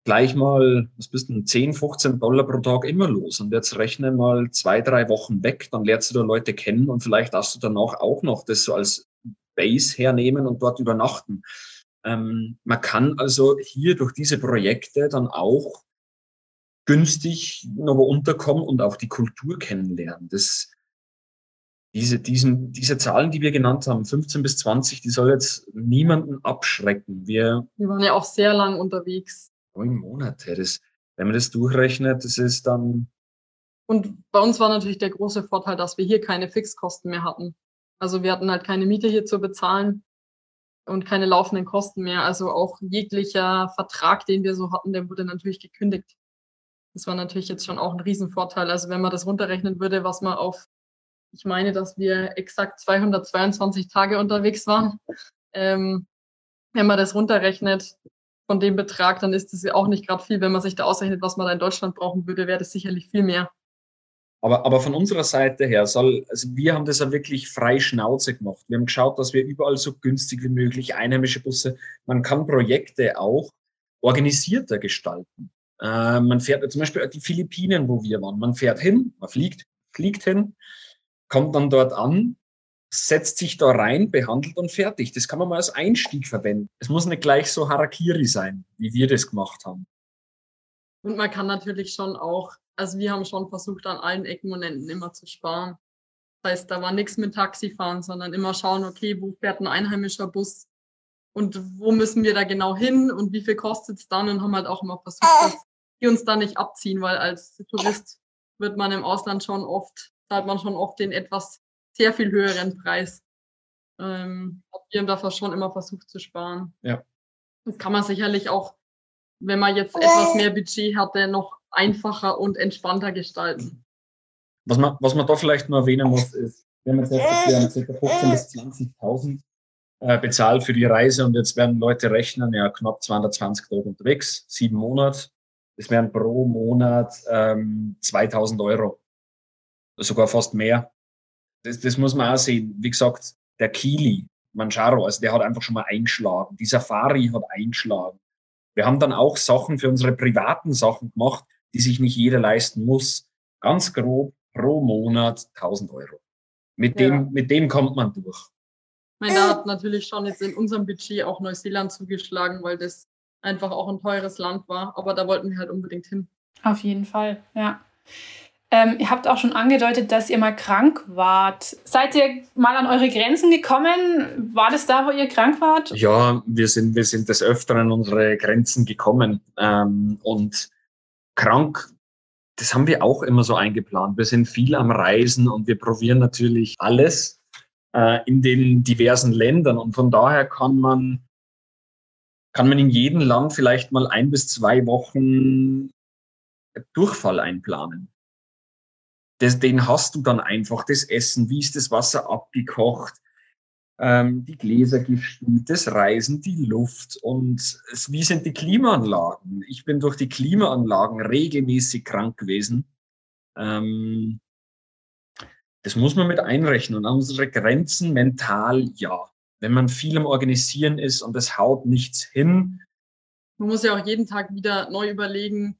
gleich mal, was bist denn, 10, 15 Dollar pro Tag immer los. Und jetzt rechne mal zwei, drei Wochen weg, dann lernst du da Leute kennen und vielleicht darfst du danach auch noch das so als Base hernehmen und dort übernachten. Ähm, man kann also hier durch diese Projekte dann auch günstig noch unterkommen und auch die Kultur kennenlernen. Das diese, diesen, diese Zahlen, die wir genannt haben, 15 bis 20, die soll jetzt niemanden abschrecken. Wir, wir waren ja auch sehr lang unterwegs. Neun Monate. Das, wenn man das durchrechnet, das ist dann. Und bei uns war natürlich der große Vorteil, dass wir hier keine Fixkosten mehr hatten. Also wir hatten halt keine Miete hier zu bezahlen. und keine laufenden Kosten mehr. Also auch jeglicher Vertrag, den wir so hatten, der wurde natürlich gekündigt. Das war natürlich jetzt schon auch ein Riesenvorteil. Also wenn man das runterrechnen würde, was man auf, ich meine, dass wir exakt 222 Tage unterwegs waren. [laughs] Ähm, wenn man das runterrechnet von dem Betrag, dann ist das ja auch nicht gerade viel. Wenn man sich da ausrechnet, was man da in Deutschland brauchen würde, wäre das sicherlich viel mehr. Aber, aber von unserer Seite her soll, also wir haben das ja wirklich frei Schnauze gemacht. Wir haben geschaut, dass wir überall so günstig wie möglich einheimische Busse, man kann Projekte auch organisierter gestalten. Äh, man fährt zum Beispiel die Philippinen, wo wir waren. Man fährt hin, man fliegt, fliegt hin, kommt dann dort an, setzt sich da rein, behandelt und fertig. Das kann man mal als Einstieg verwenden. Es muss nicht gleich so Harakiri sein, wie wir das gemacht haben. Und man kann natürlich schon auch also wir haben schon versucht, an allen Ecken und Enden immer zu sparen. Das heißt, da war nichts mit Taxifahren, sondern immer schauen, okay, wo fährt ein einheimischer Bus und wo müssen wir da genau hin und wie viel kostet es dann und haben halt auch immer versucht, dass die uns da nicht abziehen, weil als Tourist wird man im Ausland schon oft, zahlt man schon oft den etwas sehr viel höheren Preis. Ähm, wir haben dafür schon immer versucht zu sparen. Ja. Das kann man sicherlich auch, wenn man jetzt etwas mehr Budget hatte, noch einfacher und entspannter gestalten. Was man, was man da vielleicht nur erwähnen muss, ist, wir haben jetzt Jahr ca. 15.000 bis 20.000 äh, bezahlt für die Reise und jetzt werden Leute rechnen, ja, knapp 220 Euro unterwegs, sieben Monate. Das wären pro Monat ähm, 2000 Euro. Sogar fast mehr. Das, das muss man auch sehen. Wie gesagt, der Kili, Manjaro, also der hat einfach schon mal eingeschlagen. Die Safari hat eingeschlagen. Wir haben dann auch Sachen für unsere privaten Sachen gemacht, die sich nicht jeder leisten muss. Ganz grob pro Monat 1000 Euro. Mit dem, ja. mit dem kommt man durch. Mein da hat natürlich schon jetzt in unserem Budget auch Neuseeland zugeschlagen, weil das einfach auch ein teures Land war. Aber da wollten wir halt unbedingt hin. Auf jeden Fall, ja. Ähm, ihr habt auch schon angedeutet, dass ihr mal krank wart. Seid ihr mal an eure Grenzen gekommen? War das da, wo ihr krank wart? Ja, wir sind, wir sind des Öfteren an unsere Grenzen gekommen. Ähm, und krank, das haben wir auch immer so eingeplant. Wir sind viel am Reisen und wir probieren natürlich alles äh, in den diversen Ländern. Und von daher kann man, kann man in jedem Land vielleicht mal ein bis zwei Wochen Durchfall einplanen. Das, den hast du dann einfach, das Essen, wie ist das Wasser abgekocht, ähm, die Gläser gespült, das Reisen, die Luft und es, wie sind die Klimaanlagen? Ich bin durch die Klimaanlagen regelmäßig krank gewesen. Ähm, das muss man mit einrechnen. Und an unsere Grenzen mental, ja. Wenn man viel am Organisieren ist und es haut nichts hin. Man muss ja auch jeden Tag wieder neu überlegen,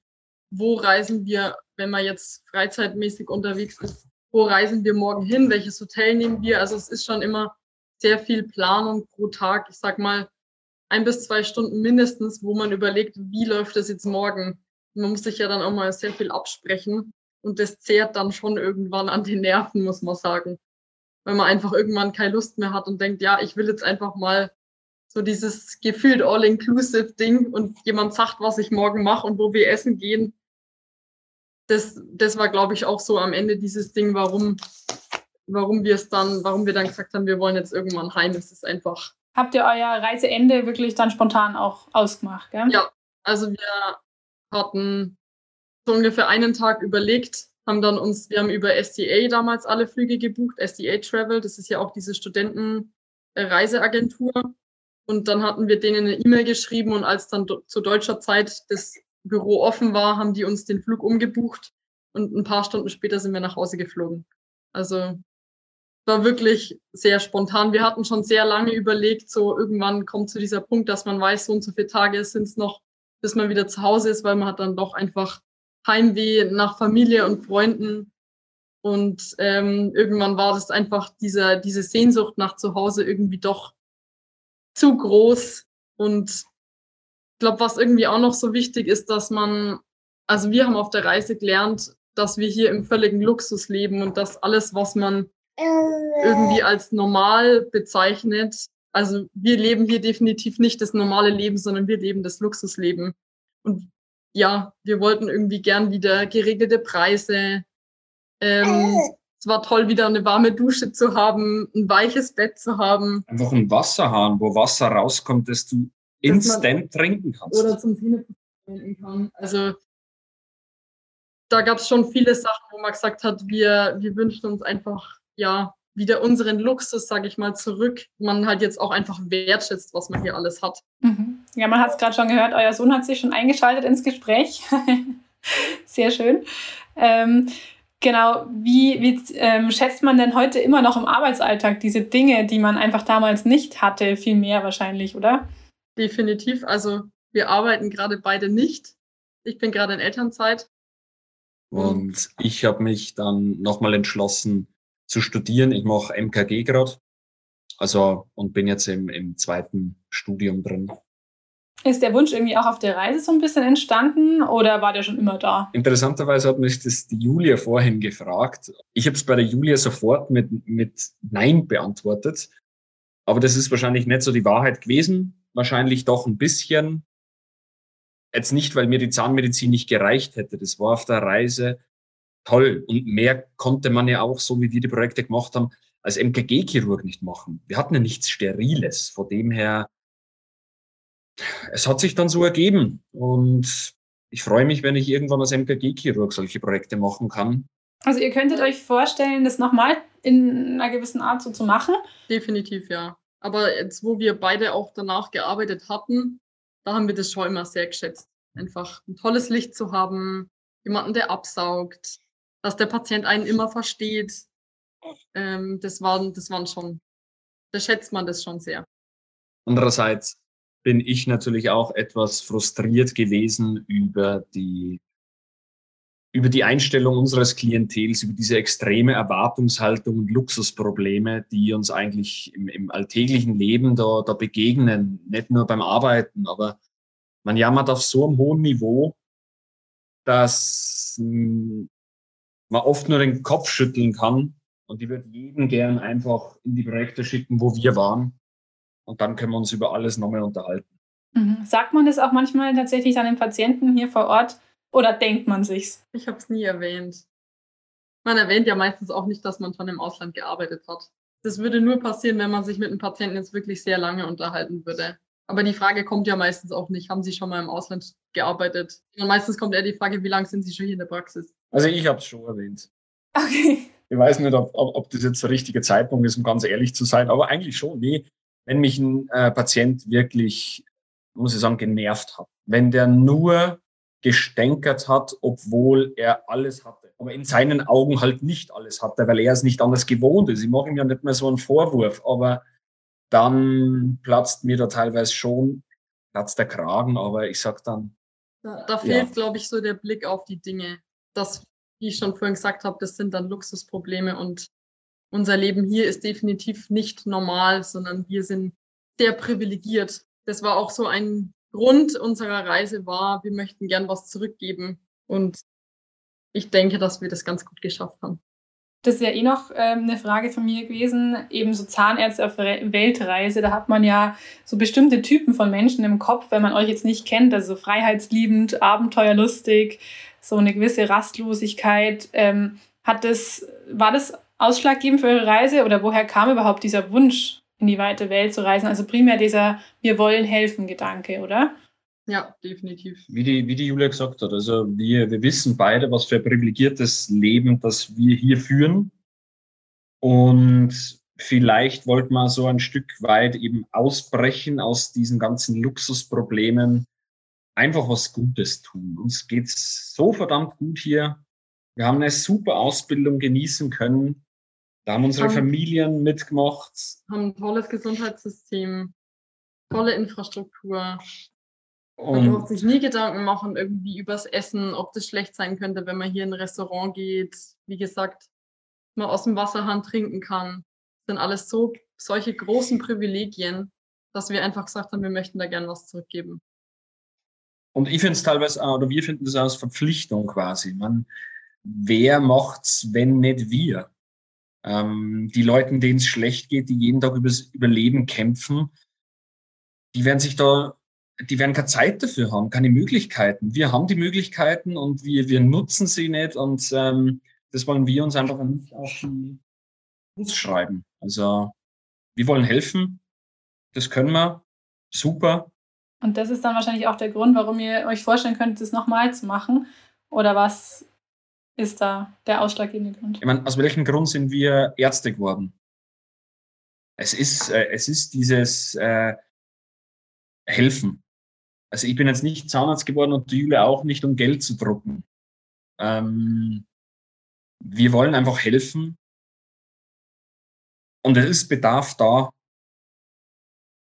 wo reisen wir, wenn man jetzt freizeitmäßig unterwegs ist, wo reisen wir morgen hin, welches Hotel nehmen wir. Also es ist schon immer sehr viel Planung pro Tag. Ich sag mal, ein bis zwei Stunden mindestens, wo man überlegt, wie läuft das jetzt morgen. Man muss sich ja dann auch mal sehr viel absprechen und das zehrt dann schon irgendwann an den Nerven, muss man sagen. Weil man einfach irgendwann keine Lust mehr hat und denkt, ja, ich will jetzt einfach mal so dieses gefühlt all-inclusive-Ding und jemand sagt, was ich morgen mache und wo wir essen gehen. Das, das war, glaube ich, auch so am Ende dieses Ding, warum warum wir es dann, warum wir dann gesagt haben, wir wollen jetzt irgendwann heim. Es ist einfach. Habt ihr euer Reiseende wirklich dann spontan auch ausgemacht, gell? Ja, also wir hatten so ungefähr einen Tag überlegt, haben dann uns, wir haben über SDA damals alle Flüge gebucht, SDA Travel, das ist ja auch diese Studentenreiseagentur. Und dann hatten wir denen eine E-Mail geschrieben und als dann zu deutscher Zeit das Büro offen war, haben die uns den Flug umgebucht und ein paar Stunden später sind wir nach Hause geflogen. Also war wirklich sehr spontan. Wir hatten schon sehr lange überlegt, so irgendwann kommt zu dieser Punkt, dass man weiß, so und so viele Tage sind es noch, bis man wieder zu Hause ist, weil man hat dann doch einfach Heimweh nach Familie und Freunden. Und ähm, irgendwann war das einfach dieser, diese Sehnsucht nach zu Hause irgendwie doch zu groß. Und ich glaube, was irgendwie auch noch so wichtig ist, dass man, also wir haben auf der Reise gelernt, dass wir hier im völligen Luxus leben und dass alles, was man irgendwie als normal bezeichnet. Also wir leben hier definitiv nicht das normale Leben, sondern wir leben das Luxusleben. Und ja, wir wollten irgendwie gern wieder geregelte Preise, ähm, Es war toll, wieder eine warme Dusche zu haben, ein weiches Bett zu haben. Einfach ein Wasserhahn, wo Wasser rauskommt, das du instant trinken kannst. Oder zum Zähneputzen trinken kann. Also da gab es schon viele Sachen, wo man gesagt hat, wir, wir wünschen uns einfach, ja, wieder unseren Luxus, sage ich mal, zurück. Man halt jetzt auch einfach wertschätzt, was man hier alles hat. Mhm. Ja, man hat es gerade schon gehört, euer Sohn hat sich schon eingeschaltet ins Gespräch. [laughs] Sehr schön. Ähm, genau, wie, wie ähm, schätzt man denn heute immer noch im Arbeitsalltag diese Dinge, die man einfach damals nicht hatte, viel mehr wahrscheinlich, oder? Definitiv. Also wir arbeiten gerade beide nicht. Ich bin gerade in Elternzeit. Und ich habe mich dann nochmal entschlossen zu studieren. Ich mache MKG gerade. Also und bin jetzt im, im zweiten Studium drin. Ist der Wunsch irgendwie auch auf der Reise so ein bisschen entstanden oder war der schon immer da? Interessanterweise hat mich das die Julia vorhin gefragt. Ich habe es bei der Julia sofort mit, mit Nein beantwortet. Aber das ist wahrscheinlich nicht so die Wahrheit gewesen. Wahrscheinlich doch ein bisschen. Jetzt nicht, weil mir die Zahnmedizin nicht gereicht hätte. Das war auf der Reise toll. Und mehr konnte man ja auch, so wie wir die Projekte gemacht haben, als MKG-Chirurg nicht machen. Wir hatten ja nichts Steriles. Von dem her, es hat sich dann so ergeben. Und ich freue mich, wenn ich irgendwann als MKG-Chirurg solche Projekte machen kann. Also ihr könntet euch vorstellen, das nochmal in einer gewissen Art so zu machen? Definitiv, ja. Aber jetzt, wo wir beide auch danach gearbeitet hatten, da haben wir das schon immer sehr geschätzt. Einfach ein tolles Licht zu haben, jemanden, der absaugt, dass der Patient einen immer versteht. Ähm, das, waren, das waren schon, da schätzt man das schon sehr. Andererseits bin ich natürlich auch etwas frustriert gewesen über die, über die Einstellung unseres Klientels, über diese extreme Erwartungshaltung und Luxusprobleme, die uns eigentlich im, im alltäglichen Leben da, da begegnen, nicht nur beim Arbeiten, aber man jammert auf so einem hohen Niveau, dass hm, man oft nur den Kopf schütteln kann. Und ich würde jeden gern einfach in die Projekte schicken, wo wir waren. Und dann können wir uns über alles nochmal unterhalten. Mhm. Sagt man das auch manchmal tatsächlich an den Patienten hier vor Ort oder denkt man sich's? Ich habe es nie erwähnt. Man erwähnt ja meistens auch nicht, dass man schon im Ausland gearbeitet hat. Das würde nur passieren, wenn man sich mit einem Patienten jetzt wirklich sehr lange unterhalten würde. Aber die Frage kommt ja meistens auch nicht, haben Sie schon mal im Ausland gearbeitet? Und meistens kommt eher die Frage, wie lange sind Sie schon hier in der Praxis? Also ich habe es schon erwähnt. Okay. Ich weiß nicht, ob, ob, ob, das jetzt der richtige Zeitpunkt ist, um ganz ehrlich zu sein, aber eigentlich schon. Nee, wenn mich ein äh, Patient wirklich, muss ich sagen, genervt hat, wenn der nur gestänkert hat, obwohl er alles hatte, aber in seinen Augen halt nicht alles hatte, weil er es nicht anders gewohnt ist. Ich mache ihm ja nicht mehr so einen Vorwurf, aber dann platzt mir da teilweise schon, platzt der Kragen, aber ich sag dann. Da, da fehlt, ja. glaube ich, so der Blick auf die Dinge. Das, wie ich schon vorhin gesagt habe, das sind dann Luxusprobleme und unser Leben hier ist definitiv nicht normal, sondern wir sind sehr privilegiert. Das war auch so ein Grund unserer Reise war, wir möchten gern was zurückgeben und ich denke, dass wir das ganz gut geschafft haben. Das wäre eh noch ähm, eine Frage von mir gewesen, eben so Zahnärzte auf Weltreise. Da hat man ja so bestimmte Typen von Menschen im Kopf, wenn man euch jetzt nicht kennt, also so freiheitsliebend, abenteuerlustig, so eine gewisse Rastlosigkeit. Ähm, hat das, war das ausschlaggebend für eure Reise oder woher kam überhaupt dieser Wunsch, in die weite Welt zu reisen? Also primär dieser Wir wollen helfen Gedanke, oder? Ja, definitiv. Wie die, wie die Julia gesagt hat, also wir, wir wissen beide, was für ein privilegiertes Leben, das wir hier führen. Und vielleicht wollten wir so ein Stück weit eben ausbrechen aus diesen ganzen Luxusproblemen, einfach was Gutes tun. Uns geht's so verdammt gut hier. Wir haben eine super Ausbildung genießen können. Da haben unsere haben, Familien mitgemacht. Haben ein tolles Gesundheitssystem, tolle Infrastruktur. Und man braucht sich nie Gedanken machen, irgendwie übers Essen, ob das schlecht sein könnte, wenn man hier in ein Restaurant geht. Wie gesagt, man aus dem Wasserhahn trinken kann. Das sind alles so solche großen Privilegien, dass wir einfach gesagt haben, wir möchten da gern was zurückgeben. Und ich finde es teilweise, oder wir finden das als Verpflichtung quasi. Man, wer macht's, wenn nicht wir? Ähm, die Leute, denen es schlecht geht, die jeden Tag übers Überleben kämpfen, die werden sich da die werden keine Zeit dafür haben, keine Möglichkeiten. Wir haben die Möglichkeiten und wir, wir nutzen sie nicht. Und ähm, das wollen wir uns einfach nicht auf den Bus schreiben. Also wir wollen helfen, das können wir, super. Und das ist dann wahrscheinlich auch der Grund, warum ihr euch vorstellen könnt, das nochmal zu machen. Oder was ist da der ausschlaggebende Grund? Ich meine, aus welchem Grund sind wir Ärzte geworden? Es ist, äh, es ist dieses äh, Helfen. Also ich bin jetzt nicht Zahnarzt geworden und die Jule auch nicht, um Geld zu drucken. Ähm, wir wollen einfach helfen. Und es ist Bedarf da.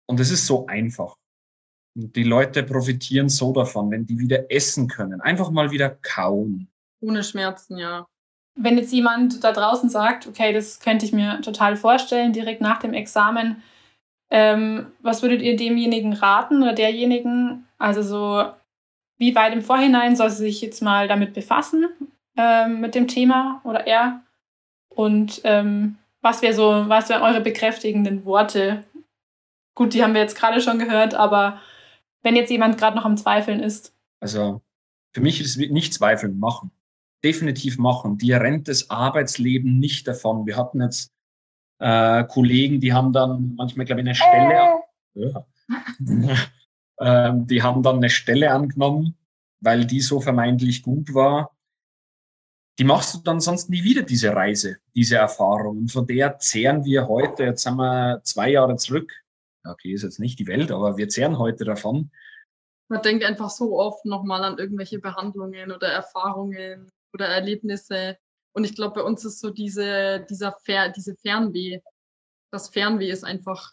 Und es ist so einfach. Und die Leute profitieren so davon, wenn die wieder essen können. Einfach mal wieder kauen. Ohne Schmerzen, ja. Wenn jetzt jemand da draußen sagt, okay, das könnte ich mir total vorstellen, direkt nach dem Examen, ähm, was würdet ihr demjenigen raten oder derjenigen? Also so, wie weit im Vorhinein soll sie sich jetzt mal damit befassen, ähm, mit dem Thema oder er? Und ähm, was wäre so, was wären eure bekräftigenden Worte? Gut, die haben wir jetzt gerade schon gehört, aber wenn jetzt jemand gerade noch am Zweifeln ist. Also für mich ist es nicht zweifeln, machen. Definitiv machen. Dir rennt das Arbeitsleben nicht davon. Wir hatten jetzt äh, Kollegen, die haben dann manchmal, glaube ich, eine Stelle, [laughs] ja. ähm, die haben dann eine Stelle angenommen, weil die so vermeintlich gut war. Die machst du dann sonst nie wieder, diese Reise, diese Erfahrung. Und von der zehren wir heute, jetzt sind wir zwei Jahre zurück. Okay, ist jetzt nicht die Welt, aber wir zehren heute davon. Man denkt einfach so oft nochmal an irgendwelche Behandlungen oder Erfahrungen oder Erlebnisse. Und ich glaube, bei uns ist so diese, dieser Fer diese Fernweh. Das Fernweh ist einfach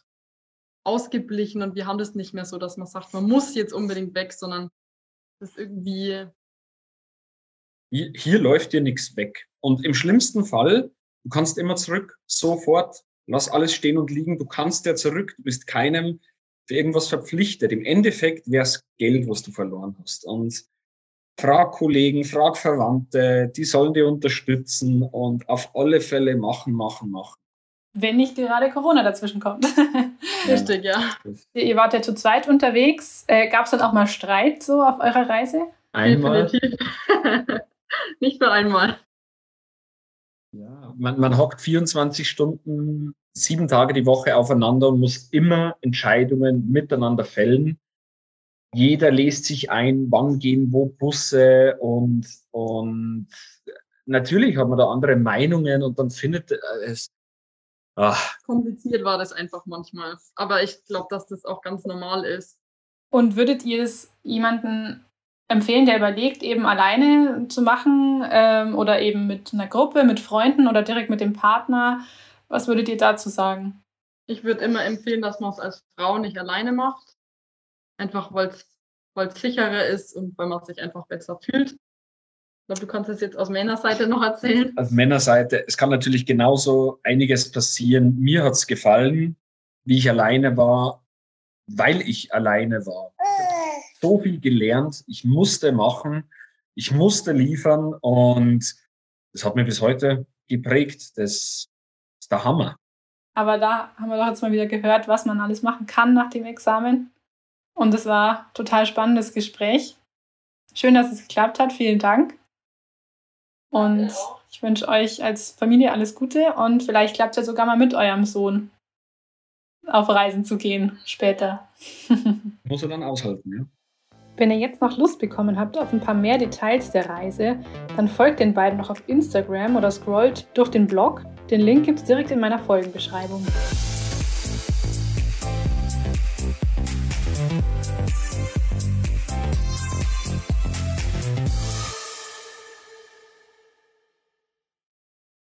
ausgeblichen und wir haben das nicht mehr so, dass man sagt, man muss jetzt unbedingt weg, sondern das ist irgendwie. Hier, hier läuft dir nichts weg. Und im schlimmsten Fall, du kannst immer zurück, sofort, lass alles stehen und liegen, du kannst ja zurück, du bist keinem für irgendwas verpflichtet. Im Endeffekt wäre es Geld, was du verloren hast. Und frag Kollegen, frag Verwandte, die sollen dir unterstützen und auf alle Fälle machen, machen, machen. Wenn nicht gerade Corona dazwischen kommt. [laughs] Richtig, ja. Ihr wart ja zu zweit unterwegs. Äh, Gab es dann auch mal Streit so auf eurer Reise? Einmal. Definitiv. [laughs] nicht nur einmal. Ja, man, man hockt 24 Stunden, sieben Tage die Woche aufeinander und muss immer Entscheidungen miteinander fällen. Jeder lässt sich ein, wann gehen wo Busse und, und natürlich hat man da andere Meinungen und dann findet es. Ach. Kompliziert war das einfach manchmal. Aber ich glaube, dass das auch ganz normal ist. Und würdet ihr es jemanden empfehlen, der überlegt, eben alleine zu machen ähm, oder eben mit einer Gruppe, mit Freunden oder direkt mit dem Partner? Was würdet ihr dazu sagen? Ich würde immer empfehlen, dass man es als Frau nicht alleine macht. Einfach weil es sicherer ist und weil man sich einfach besser fühlt. Ich glaube, du kannst es jetzt aus Männerseite noch erzählen. Aus Männerseite, es kann natürlich genauso einiges passieren. Mir hat es gefallen, wie ich alleine war, weil ich alleine war so viel gelernt. Ich musste machen, ich musste liefern und das hat mir bis heute geprägt. Das ist der Hammer. Aber da haben wir doch jetzt mal wieder gehört, was man alles machen kann nach dem Examen. Und es war ein total spannendes Gespräch. Schön, dass es geklappt hat. Vielen Dank. Und ich wünsche euch als Familie alles Gute und vielleicht klappt es ja sogar mal mit eurem Sohn auf Reisen zu gehen später. [laughs] Muss er dann aushalten, ja. Wenn ihr jetzt noch Lust bekommen habt auf ein paar mehr Details der Reise, dann folgt den beiden noch auf Instagram oder scrollt durch den Blog. Den Link gibt es direkt in meiner Folgenbeschreibung.